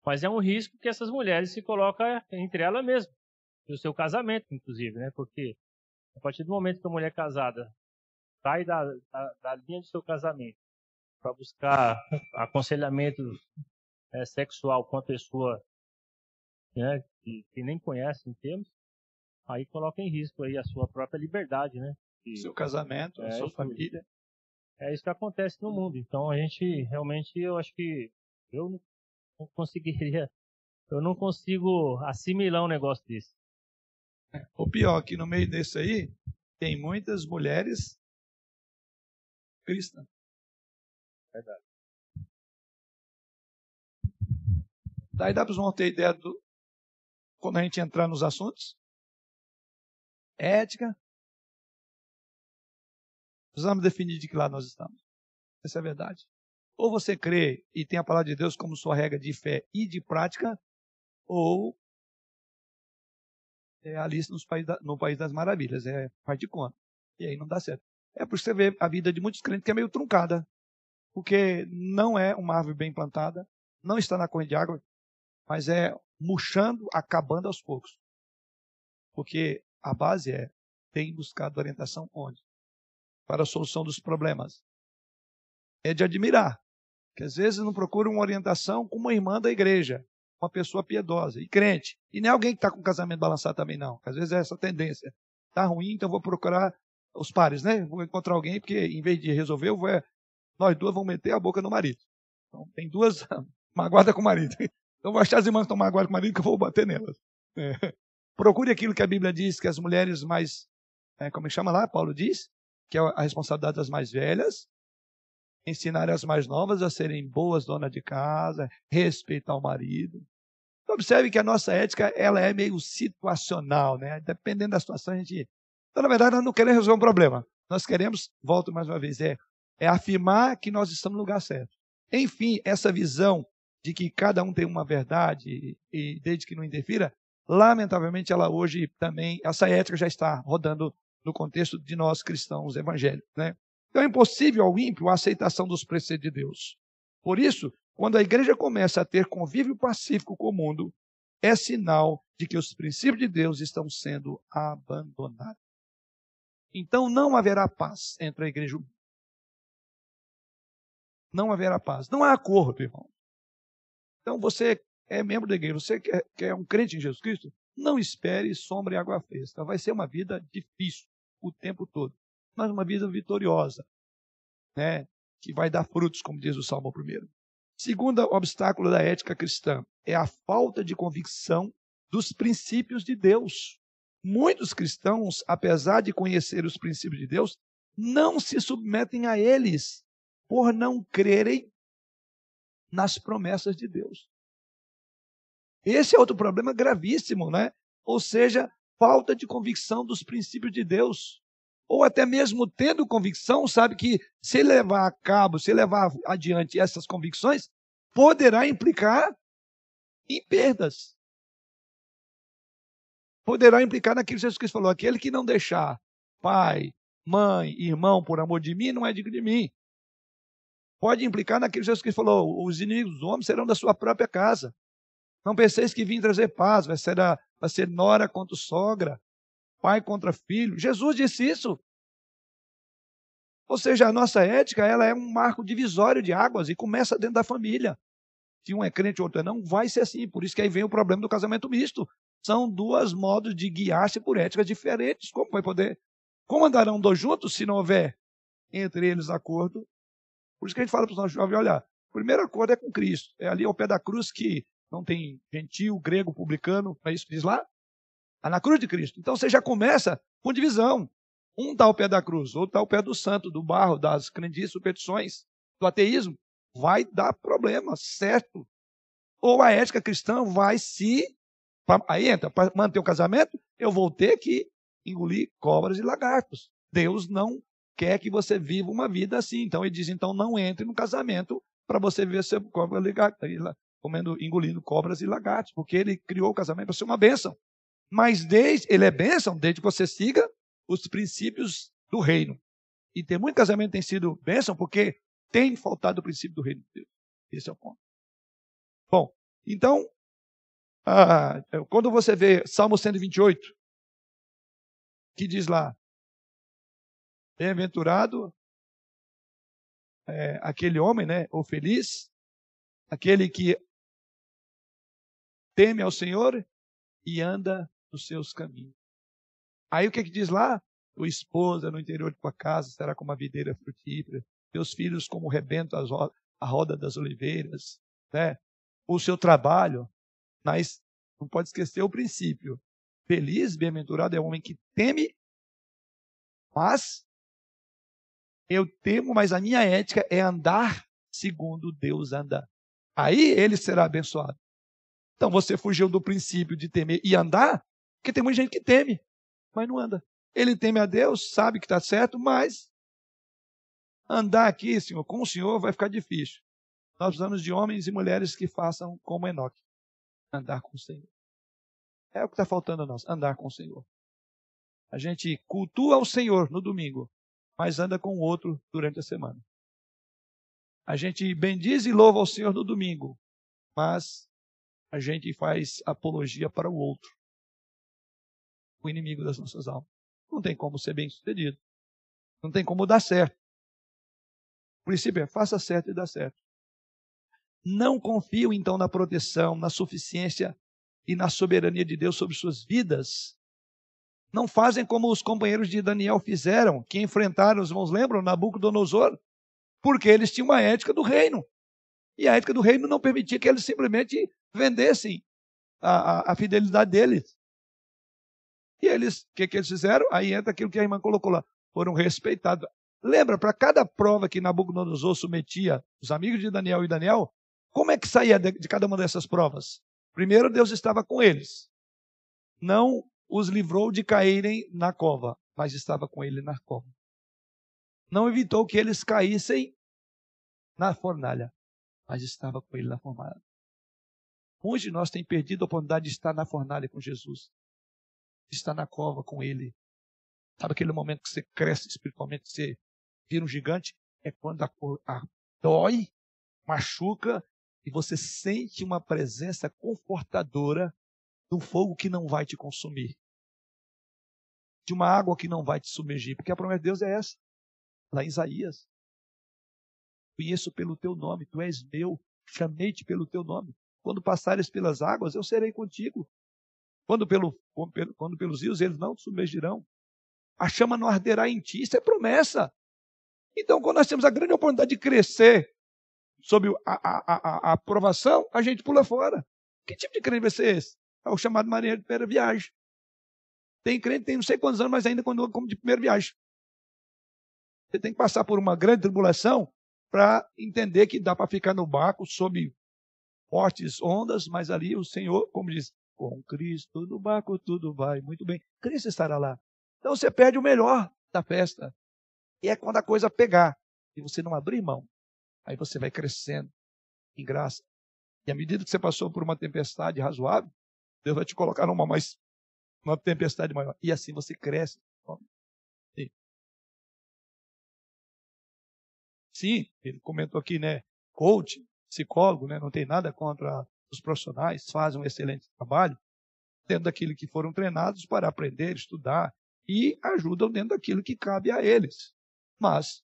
Mas é um risco que essas mulheres se colocam entre elas mesmas. E o seu casamento, inclusive, né? Porque a partir do momento que a mulher casada sai da, da, da linha do seu casamento para buscar aconselhamento é, sexual com a pessoa né, que, que nem conhece em termos, aí coloca em risco aí a sua própria liberdade, né? Seu casamento, é, sua isso, família. É isso que acontece no mundo. Então a gente realmente, eu acho que eu não conseguiria, eu não consigo assimilar um negócio desse. O pior que no meio desse aí tem muitas mulheres cristãs. Verdade. Daí dá para irmãos ter ideia do quando a gente entrar nos assuntos ética. Precisamos definir de que lado nós estamos. Essa é a verdade. Ou você crê e tem a palavra de Deus como sua regra de fé e de prática, ou é Alice nos país da, no País das Maravilhas, é faz de conta. E aí não dá certo. É por você ver a vida de muitos crentes que é meio truncada, porque não é uma árvore bem plantada, não está na corrente de água, mas é murchando, acabando aos poucos. Porque a base é, tem buscado orientação onde? Para a solução dos problemas. É de admirar, que às vezes não procura uma orientação com uma irmã da igreja, uma pessoa piedosa e crente. E nem é alguém que está com o casamento balançado também, não. Às vezes é essa tendência. Está ruim, então vou procurar os pares, né? Vou encontrar alguém, porque em vez de resolver, eu vou, é, nós duas vamos meter a boca no marido. Então, tem duas (laughs) magoadas com o marido. (laughs) Então, vou achar as irmãs que estão magoadas com o marido que eu vou bater nelas. É. (laughs) Procure aquilo que a Bíblia diz que as mulheres mais, é, como é chama lá, Paulo diz, que é a responsabilidade das mais velhas, ensinar as mais novas a serem boas donas de casa, respeitar o marido. Então, observe que a nossa ética ela é meio situacional, né? Dependendo da situação, a gente. Então, na verdade, nós não queremos resolver um problema. Nós queremos, volto mais uma vez, é, é afirmar que nós estamos no lugar certo. Enfim, essa visão de que cada um tem uma verdade e desde que não interfira, Lamentavelmente, ela hoje também, essa ética já está rodando no contexto de nós cristãos evangélicos. Né? Então é impossível ao ímpio a aceitação dos preceitos de Deus. Por isso, quando a igreja começa a ter convívio pacífico com o mundo, é sinal de que os princípios de Deus estão sendo abandonados. Então não haverá paz entre a igreja e o mundo. não haverá paz. Não há acordo, irmão. Então você é membro da igreja, você que é, é um crente em Jesus Cristo, não espere sombra e água fresca. Vai ser uma vida difícil o tempo todo, mas uma vida vitoriosa, né? que vai dar frutos, como diz o Salmo 1. Segundo obstáculo da ética cristã é a falta de convicção dos princípios de Deus. Muitos cristãos, apesar de conhecer os princípios de Deus, não se submetem a eles por não crerem nas promessas de Deus. Esse é outro problema gravíssimo, né? Ou seja, falta de convicção dos princípios de Deus. Ou até mesmo tendo convicção, sabe que se levar a cabo, se levar adiante essas convicções, poderá implicar em perdas. Poderá implicar naquilo que Jesus Cristo falou: aquele que não deixar pai, mãe, irmão por amor de mim, não é digno de mim. Pode implicar naquilo que Jesus Cristo falou: os inimigos dos homens serão da sua própria casa. Não penseis que vim trazer paz, vai ser, a, vai ser nora contra sogra, pai contra filho. Jesus disse isso. Ou seja, a nossa ética ela é um marco divisório de águas e começa dentro da família. Se um é crente e outro é não, vai ser assim. Por isso que aí vem o problema do casamento misto. São duas modos de guiar-se por éticas diferentes. Como vai poder? Como andarão dois juntos se não houver entre eles acordo? Por isso que a gente fala para os nossos jovens: olha, o primeiro acordo é com Cristo. É ali ao pé da cruz que não tem gentil, grego, publicano, é isso que diz lá? Está na cruz de Cristo. Então você já começa com divisão. Um está ao pé da cruz, outro está ao pé do santo, do barro, das crendices, superstições, do ateísmo. Vai dar problema, certo? Ou a ética cristã vai se. Aí entra, para manter o casamento, eu vou ter que engolir cobras e lagartos. Deus não quer que você viva uma vida assim. Então ele diz: então não entre no casamento para você viver seu cobra, comendo, engolindo cobras e lagartos, porque ele criou o casamento para ser uma bênção. Mas desde, ele é bênção desde que você siga os princípios do reino. E tem muito casamento tem sido bênção porque tem faltado o princípio do reino de Deus. Esse é o ponto. Bom, então, ah, quando você vê Salmo 128, que diz lá, bem-aventurado é, aquele homem, né, ou feliz, aquele que teme ao Senhor e anda nos seus caminhos. Aí o que, que diz lá? O esposa no interior de tua casa será como a videira frutífera, teus filhos como o rebento a roda das oliveiras, né? O seu trabalho, mas não pode esquecer o princípio. Feliz, bem-aventurado é o homem que teme, mas eu temo, mas a minha ética é andar segundo Deus anda. Aí ele será abençoado. Então você fugiu do princípio de temer e andar, porque tem muita gente que teme, mas não anda. Ele teme a Deus, sabe que está certo, mas andar aqui, Senhor, com o Senhor vai ficar difícil. Nós precisamos de homens e mulheres que façam como Enoque, andar com o Senhor. É o que está faltando a nós, andar com o Senhor. A gente cultua o Senhor no domingo, mas anda com o outro durante a semana. A gente bendiz e louva ao Senhor no domingo, mas a gente faz apologia para o outro, o inimigo das nossas almas. Não tem como ser bem sucedido. Não tem como dar certo. O princípio é faça certo e dá certo. Não confio então na proteção, na suficiência e na soberania de Deus sobre suas vidas. Não fazem como os companheiros de Daniel fizeram, que enfrentaram, os irmãos lembram, Nabucodonosor, porque eles tinham uma ética do reino. E a ética do reino não permitia que eles simplesmente vendessem a, a, a fidelidade deles. E eles, o que, que eles fizeram? Aí entra aquilo que a irmã colocou lá. Foram respeitados. Lembra, para cada prova que Nabucodonosor submetia os amigos de Daniel e Daniel, como é que saía de, de cada uma dessas provas? Primeiro, Deus estava com eles. Não os livrou de caírem na cova, mas estava com ele na cova. Não evitou que eles caíssem na fornalha, mas estava com ele na fornalha. Muitos de nós têm perdido a oportunidade de estar na fornalha com Jesus, de estar na cova com Ele. Sabe aquele momento que você cresce espiritualmente, você vira um gigante? É quando a, a dói, machuca e você sente uma presença confortadora de um fogo que não vai te consumir, de uma água que não vai te submergir, porque a promessa de Deus é essa, lá em Isaías. Conheço pelo teu nome, tu és meu, chamei-te pelo teu nome. Quando passares pelas águas, eu serei contigo. Quando, pelo, quando pelos rios, eles não te submergirão. A chama não arderá em ti, isso é promessa. Então, quando nós temos a grande oportunidade de crescer sob a, a, a, a aprovação, a gente pula fora. Que tipo de crente vai ser esse? É o chamado marinheiro de primeira viagem. Tem crente tem não sei quantos anos, mas ainda quando como de primeira viagem. Você tem que passar por uma grande tribulação para entender que dá para ficar no barco sob fortes ondas, mas ali o Senhor, como diz, com Cristo no barco tudo vai muito bem. Cristo estará lá. Então você perde o melhor da festa. E é quando a coisa pegar e você não abrir mão. Aí você vai crescendo em graça. E à medida que você passou por uma tempestade razoável, Deus vai te colocar numa mais uma tempestade maior. E assim você cresce. Sim. Sim, ele comentou aqui, né? Coach, psicólogo, né? Não tem nada contra os profissionais, fazem um excelente trabalho dentro daquilo que foram treinados para aprender, estudar e ajudam dentro daquilo que cabe a eles. Mas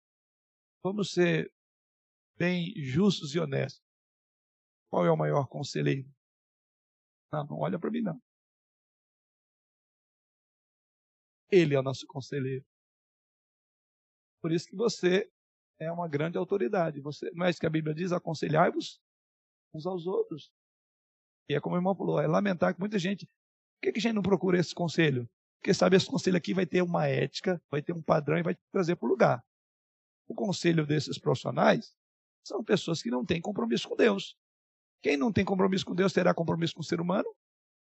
vamos ser bem justos e honestos. Qual é o maior conselheiro? Não, não olha para mim não. Ele é o nosso conselheiro. Por isso que você é uma grande autoridade. Você, não é isso que a Bíblia diz? Aconselhai-vos uns aos outros. E é como o irmão falou, é lamentar que muita gente. Por que, que a gente não procura esse conselho? Porque sabe, esse conselho aqui vai ter uma ética, vai ter um padrão e vai te trazer para o lugar. O conselho desses profissionais são pessoas que não têm compromisso com Deus. Quem não tem compromisso com Deus terá compromisso com o ser humano?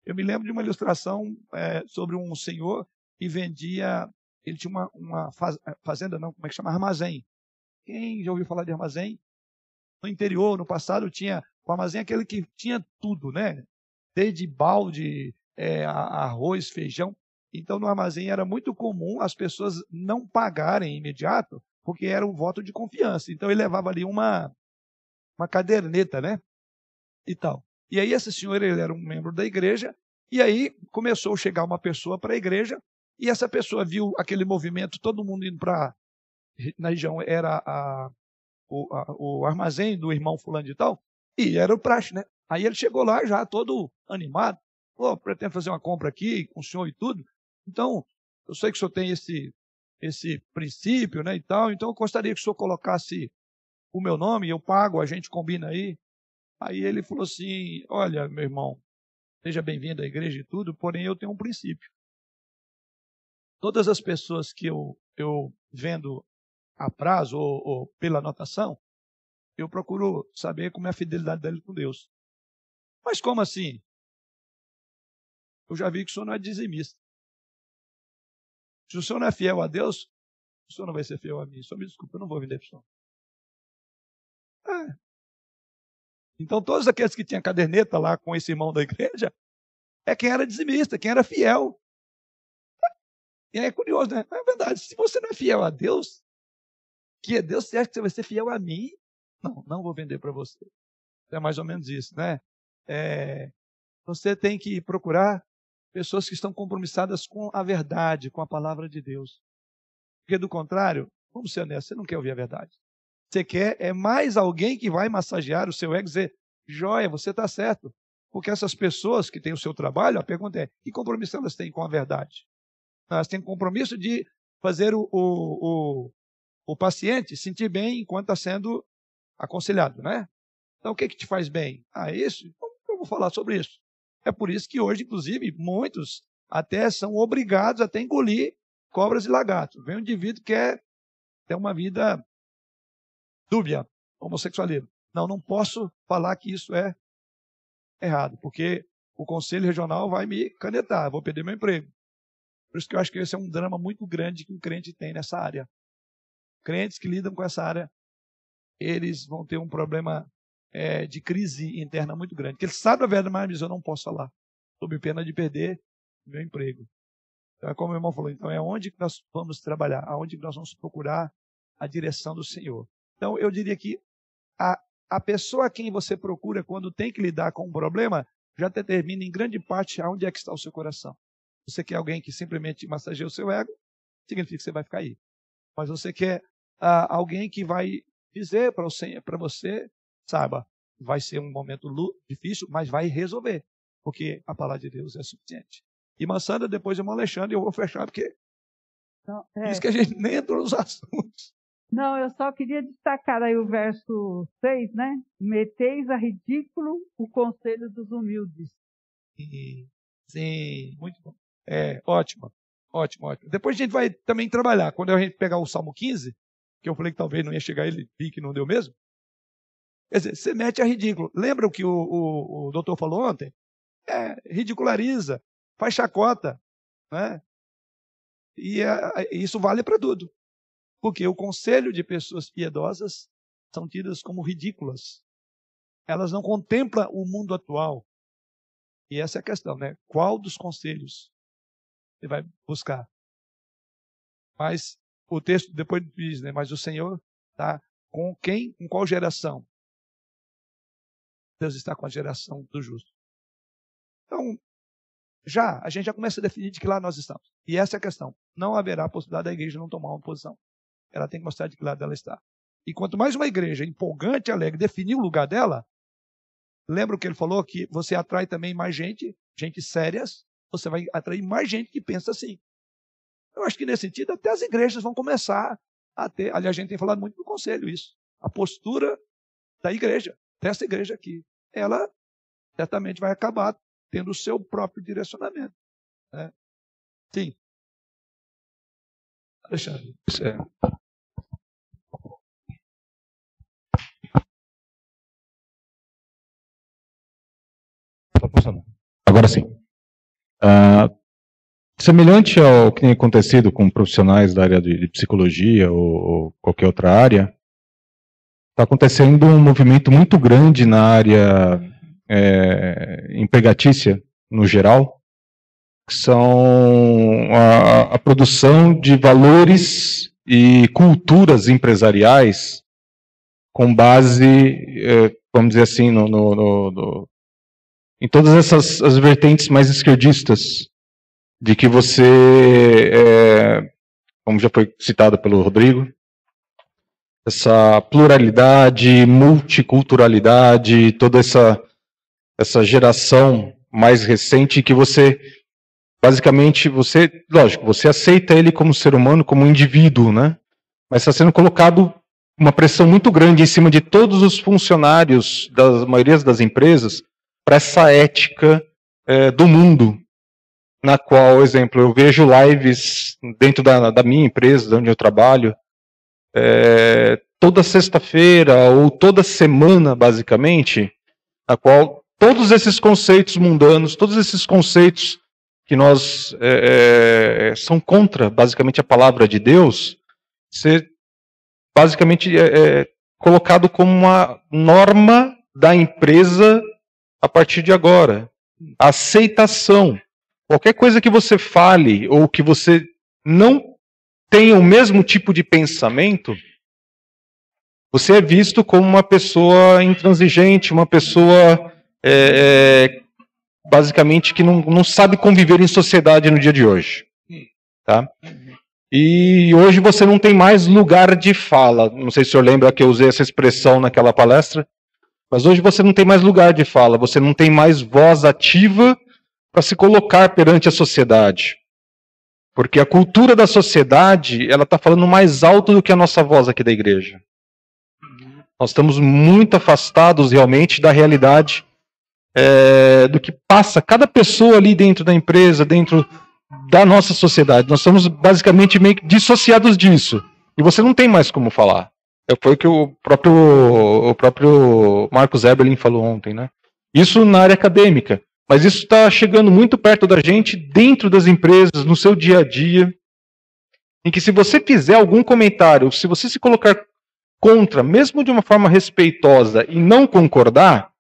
Eu me lembro de uma ilustração é, sobre um senhor que vendia, ele tinha uma, uma fazenda, não, como é que chama? Armazém. Quem já ouviu falar de armazém? No interior, no passado, tinha o armazém aquele que tinha tudo, né? Desde balde, é, arroz, feijão. Então, no armazém era muito comum as pessoas não pagarem imediato, porque era um voto de confiança. Então, ele levava ali uma, uma caderneta, né? E tal. E aí, esse senhor, ele era um membro da igreja, e aí começou a chegar uma pessoa para a igreja, e essa pessoa viu aquele movimento, todo mundo indo para. Na região era a, o, a, o armazém do irmão Fulano de Tal, e era o praxe, né? Aí ele chegou lá já todo animado. Pô, pretendo fazer uma compra aqui com o senhor e tudo. Então, eu sei que o senhor tem esse, esse princípio, né, e tal. Então, eu gostaria que o senhor colocasse o meu nome, eu pago, a gente combina aí. Aí ele falou assim: Olha, meu irmão, seja bem-vindo à igreja e tudo, porém eu tenho um princípio. Todas as pessoas que eu, eu vendo a prazo ou, ou pela anotação, eu procuro saber como é a fidelidade dele com Deus. Mas como assim? Eu já vi que o senhor não é dizimista. Se o senhor não é fiel a Deus, o senhor não vai ser fiel a mim. Só me desculpa, eu não vou vender para o senhor. É. Então, todos aqueles que tinham caderneta lá com esse irmão da igreja, é quem era dizimista, quem era fiel. E é curioso, né? É verdade. Se você não é fiel a Deus, que é Deus, você acha que você vai ser fiel a mim? Não, não vou vender para você. É mais ou menos isso, né? É, você tem que procurar pessoas que estão compromissadas com a verdade, com a palavra de Deus. Porque do contrário, vamos ser honestos, você não quer ouvir a verdade. Você quer é mais alguém que vai massagear o seu ego e dizer, joia, você está certo. Porque essas pessoas que têm o seu trabalho, a pergunta é, que compromisso elas têm com a verdade? Elas têm compromisso de fazer o, o, o, o paciente sentir bem enquanto está sendo aconselhado, né? Então, o que, que te faz bem? Ah, isso? Então, eu vou falar sobre isso. É por isso que hoje, inclusive, muitos até são obrigados a engolir cobras e lagartos. Vem um indivíduo que quer ter uma vida dúbia, homossexualismo. Não, não posso falar que isso é errado, porque o Conselho Regional vai me canetar, vou perder meu emprego. Por isso que eu acho que esse é um drama muito grande que um crente tem nessa área. Crentes que lidam com essa área eles vão ter um problema é, de crise interna muito grande. Porque eles sabem a verdade, mas eu não posso falar, sob pena de perder meu emprego. Então, é como o irmão falou, então é onde que nós vamos trabalhar, aonde que nós vamos procurar a direção do Senhor. Então, eu diria que a, a pessoa a quem você procura quando tem que lidar com um problema já determina em grande parte aonde é que está o seu coração. Você quer alguém que simplesmente massageia o seu ego, significa que você vai ficar aí. Mas você quer ah, alguém que vai dizer para você, para você, saiba, vai ser um momento difícil, mas vai resolver, porque a palavra de Deus é suficiente. E Mansanda, depois de Alexandre, eu vou fechar, porque Não, é. isso que a gente nem entrou nos assuntos. Não, eu só queria destacar aí o verso 6, né? Meteis a ridículo o conselho dos humildes. Sim, sim, muito bom. É, ótimo, ótimo, ótimo. Depois a gente vai também trabalhar. Quando a gente pegar o Salmo 15, que eu falei que talvez não ia chegar ele, vi que não deu mesmo. Quer dizer, você mete a ridículo. Lembra o que o, o, o doutor falou ontem? É, ridiculariza, faz chacota, né? E é, isso vale para tudo. Porque o conselho de pessoas piedosas são tidas como ridículas. Elas não contemplam o mundo atual. E essa é a questão, né? Qual dos conselhos você vai buscar? Mas o texto depois diz, né? Mas o Senhor está com quem? Com qual geração? Deus está com a geração do justo. Então, já, a gente já começa a definir de que lado nós estamos. E essa é a questão. Não haverá possibilidade da igreja não tomar uma posição ela tem que mostrar de que lado ela está. E quanto mais uma igreja empolgante, alegre, definir o lugar dela, lembra o que ele falou? Que você atrai também mais gente, gente sérias, você vai atrair mais gente que pensa assim. Eu acho que nesse sentido até as igrejas vão começar a ter, aliás, a gente tem falado muito no conselho isso, a postura da igreja, dessa igreja aqui, ela certamente vai acabar tendo o seu próprio direcionamento. Né? Sim. Alexandre. É. Agora sim. Uh, semelhante ao que tem acontecido com profissionais da área de, de psicologia ou, ou, qualquer outra área, está acontecendo um movimento muito grande na área é, empregatícia, no geral, que são a, a produção de valores e culturas empresariais com base, é, vamos dizer assim, no, no, no, em todas essas as vertentes mais esquerdistas, de que você, é, como já foi citado pelo Rodrigo, essa pluralidade, multiculturalidade, toda essa, essa geração mais recente que você, basicamente, você, lógico, você aceita ele como ser humano, como indivíduo, né? Mas está sendo colocado uma pressão muito grande em cima de todos os funcionários das maiorias das empresas para essa ética é, do mundo, na qual, exemplo, eu vejo lives dentro da, da minha empresa, onde eu trabalho, é, toda sexta-feira ou toda semana, basicamente, na qual todos esses conceitos mundanos, todos esses conceitos que nós é, é, são contra, basicamente, a palavra de Deus, ser basicamente é, é colocado como uma norma da empresa a partir de agora. Aceitação. Qualquer coisa que você fale ou que você não tenha o mesmo tipo de pensamento, você é visto como uma pessoa intransigente, uma pessoa é, é, basicamente que não, não sabe conviver em sociedade no dia de hoje. Tá? E hoje você não tem mais lugar de fala. Não sei se o senhor lembra que eu usei essa expressão naquela palestra. Mas hoje você não tem mais lugar de fala, você não tem mais voz ativa para se colocar perante a sociedade. Porque a cultura da sociedade, ela está falando mais alto do que a nossa voz aqui da igreja. Nós estamos muito afastados realmente da realidade é, do que passa cada pessoa ali dentro da empresa, dentro da nossa sociedade. Nós estamos basicamente meio dissociados disso. E você não tem mais como falar. É, foi o que o próprio, o próprio Marcos Eberlin falou ontem, né? Isso na área acadêmica. Mas isso está chegando muito perto da gente, dentro das empresas, no seu dia a dia. Em que se você fizer algum comentário, se você se colocar contra, mesmo de uma forma respeitosa, e não concordar,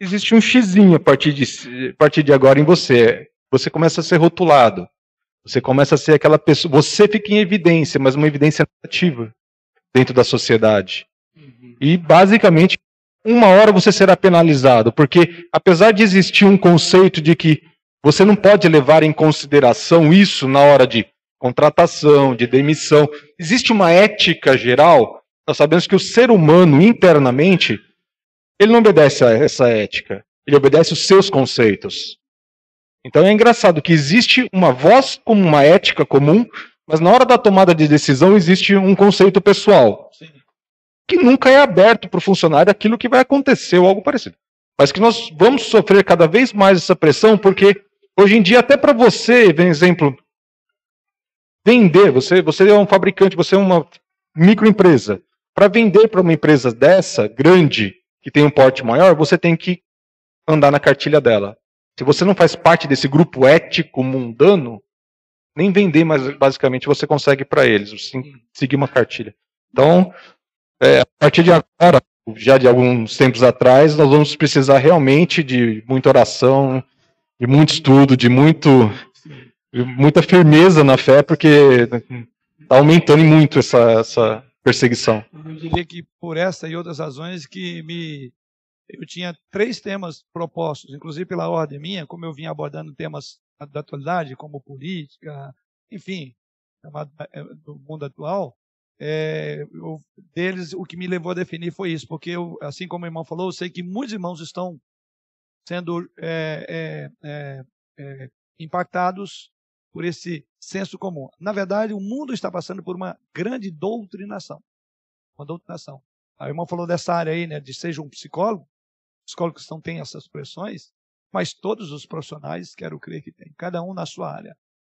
existe um xizinho a partir de, a partir de agora em você. Você começa a ser rotulado. Você começa a ser aquela pessoa. Você fica em evidência, mas uma evidência negativa dentro da sociedade. Uhum. E, basicamente, uma hora você será penalizado, porque, apesar de existir um conceito de que você não pode levar em consideração isso na hora de contratação, de demissão, existe uma ética geral Nós sabemos que o ser humano, internamente, ele não obedece a essa ética. Ele obedece os seus conceitos. Então é engraçado que existe uma voz como uma ética comum, mas na hora da tomada de decisão existe um conceito pessoal. Que nunca é aberto para o funcionário aquilo que vai acontecer ou algo parecido. Mas que nós vamos sofrer cada vez mais essa pressão, porque hoje em dia, até para você, por exemplo, vender, você, você é um fabricante, você é uma microempresa. Para vender para uma empresa dessa, grande, que tem um porte maior, você tem que andar na cartilha dela. Se você não faz parte desse grupo ético mundano, nem vender mais basicamente você consegue para eles, seguir uma cartilha. Então, é, a partir de agora, já de alguns tempos atrás, nós vamos precisar realmente de muita oração, de muito estudo, de muito muita firmeza na fé, porque está aumentando muito essa, essa perseguição. Eu diria que por essa e outras razões que me eu tinha três temas propostos, inclusive pela ordem minha, como eu vinha abordando temas da atualidade, como política, enfim, é, do mundo atual, é, eu, deles, o que me levou a definir foi isso, porque eu, assim como o irmão falou, eu sei que muitos irmãos estão sendo é, é, é, é impactados por esse senso comum. Na verdade, o mundo está passando por uma grande doutrinação. Uma doutrinação. A irmã falou dessa área aí, né, de seja um psicólogo. Psicólogos não têm essas pressões, mas todos os profissionais, quero crer que têm, cada um na sua área.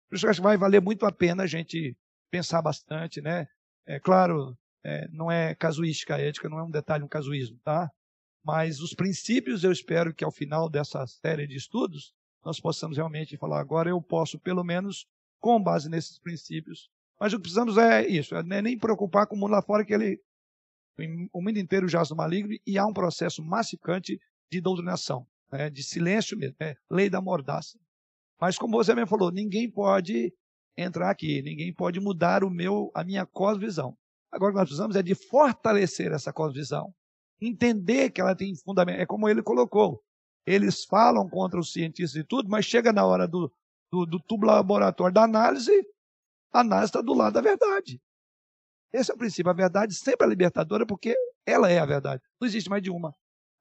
Por isso eu acho que vai valer muito a pena a gente pensar bastante, né? É claro, é, não é casuística ética, não é um detalhe, um casuísmo, tá? Mas os princípios eu espero que ao final dessa série de estudos nós possamos realmente falar agora eu posso pelo menos com base nesses princípios. Mas o que precisamos é isso, é nem preocupar com o mundo lá fora que ele o mundo inteiro jaz no maligno e há um processo massificante de doutrinação, né, de silêncio mesmo, é, lei da mordaça. Mas como você mesmo falou, ninguém pode entrar aqui, ninguém pode mudar o meu, a minha cosvisão. Agora o que nós precisamos é de fortalecer essa cosvisão, entender que ela tem fundamento. É como ele colocou. Eles falam contra os cientistas e tudo, mas chega na hora do, do, do tubo laboratório da análise, a análise está do lado da verdade. Esse é o princípio. A verdade sempre é libertadora porque ela é a verdade. Não existe mais de uma.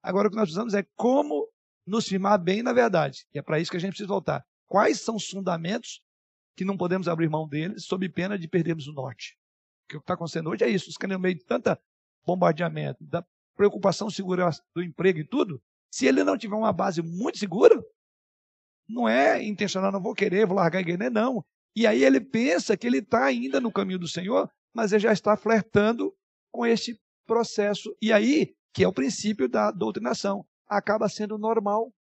Agora, o que nós precisamos é como nos firmar bem na verdade. E é para isso que a gente precisa voltar. Quais são os fundamentos que não podemos abrir mão deles sob pena de perdermos o norte? O que está acontecendo hoje é isso. Os caras, no meio de tanta bombardeamento, da preocupação segura do emprego e tudo, se ele não tiver uma base muito segura, não é intencional, não vou querer, vou largar a igreja, não. E aí ele pensa que ele está ainda no caminho do Senhor, mas ele já está flertando com este processo. E aí, que é o princípio da doutrinação, acaba sendo normal.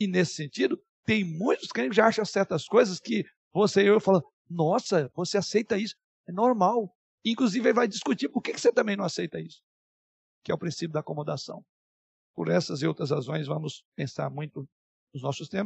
E nesse sentido, tem muitos crentes que já acham certas coisas que você e eu falamos, nossa, você aceita isso? É normal. Inclusive, ele vai discutir por que você também não aceita isso, que é o princípio da acomodação. Por essas e outras razões, vamos pensar muito nos nossos temas.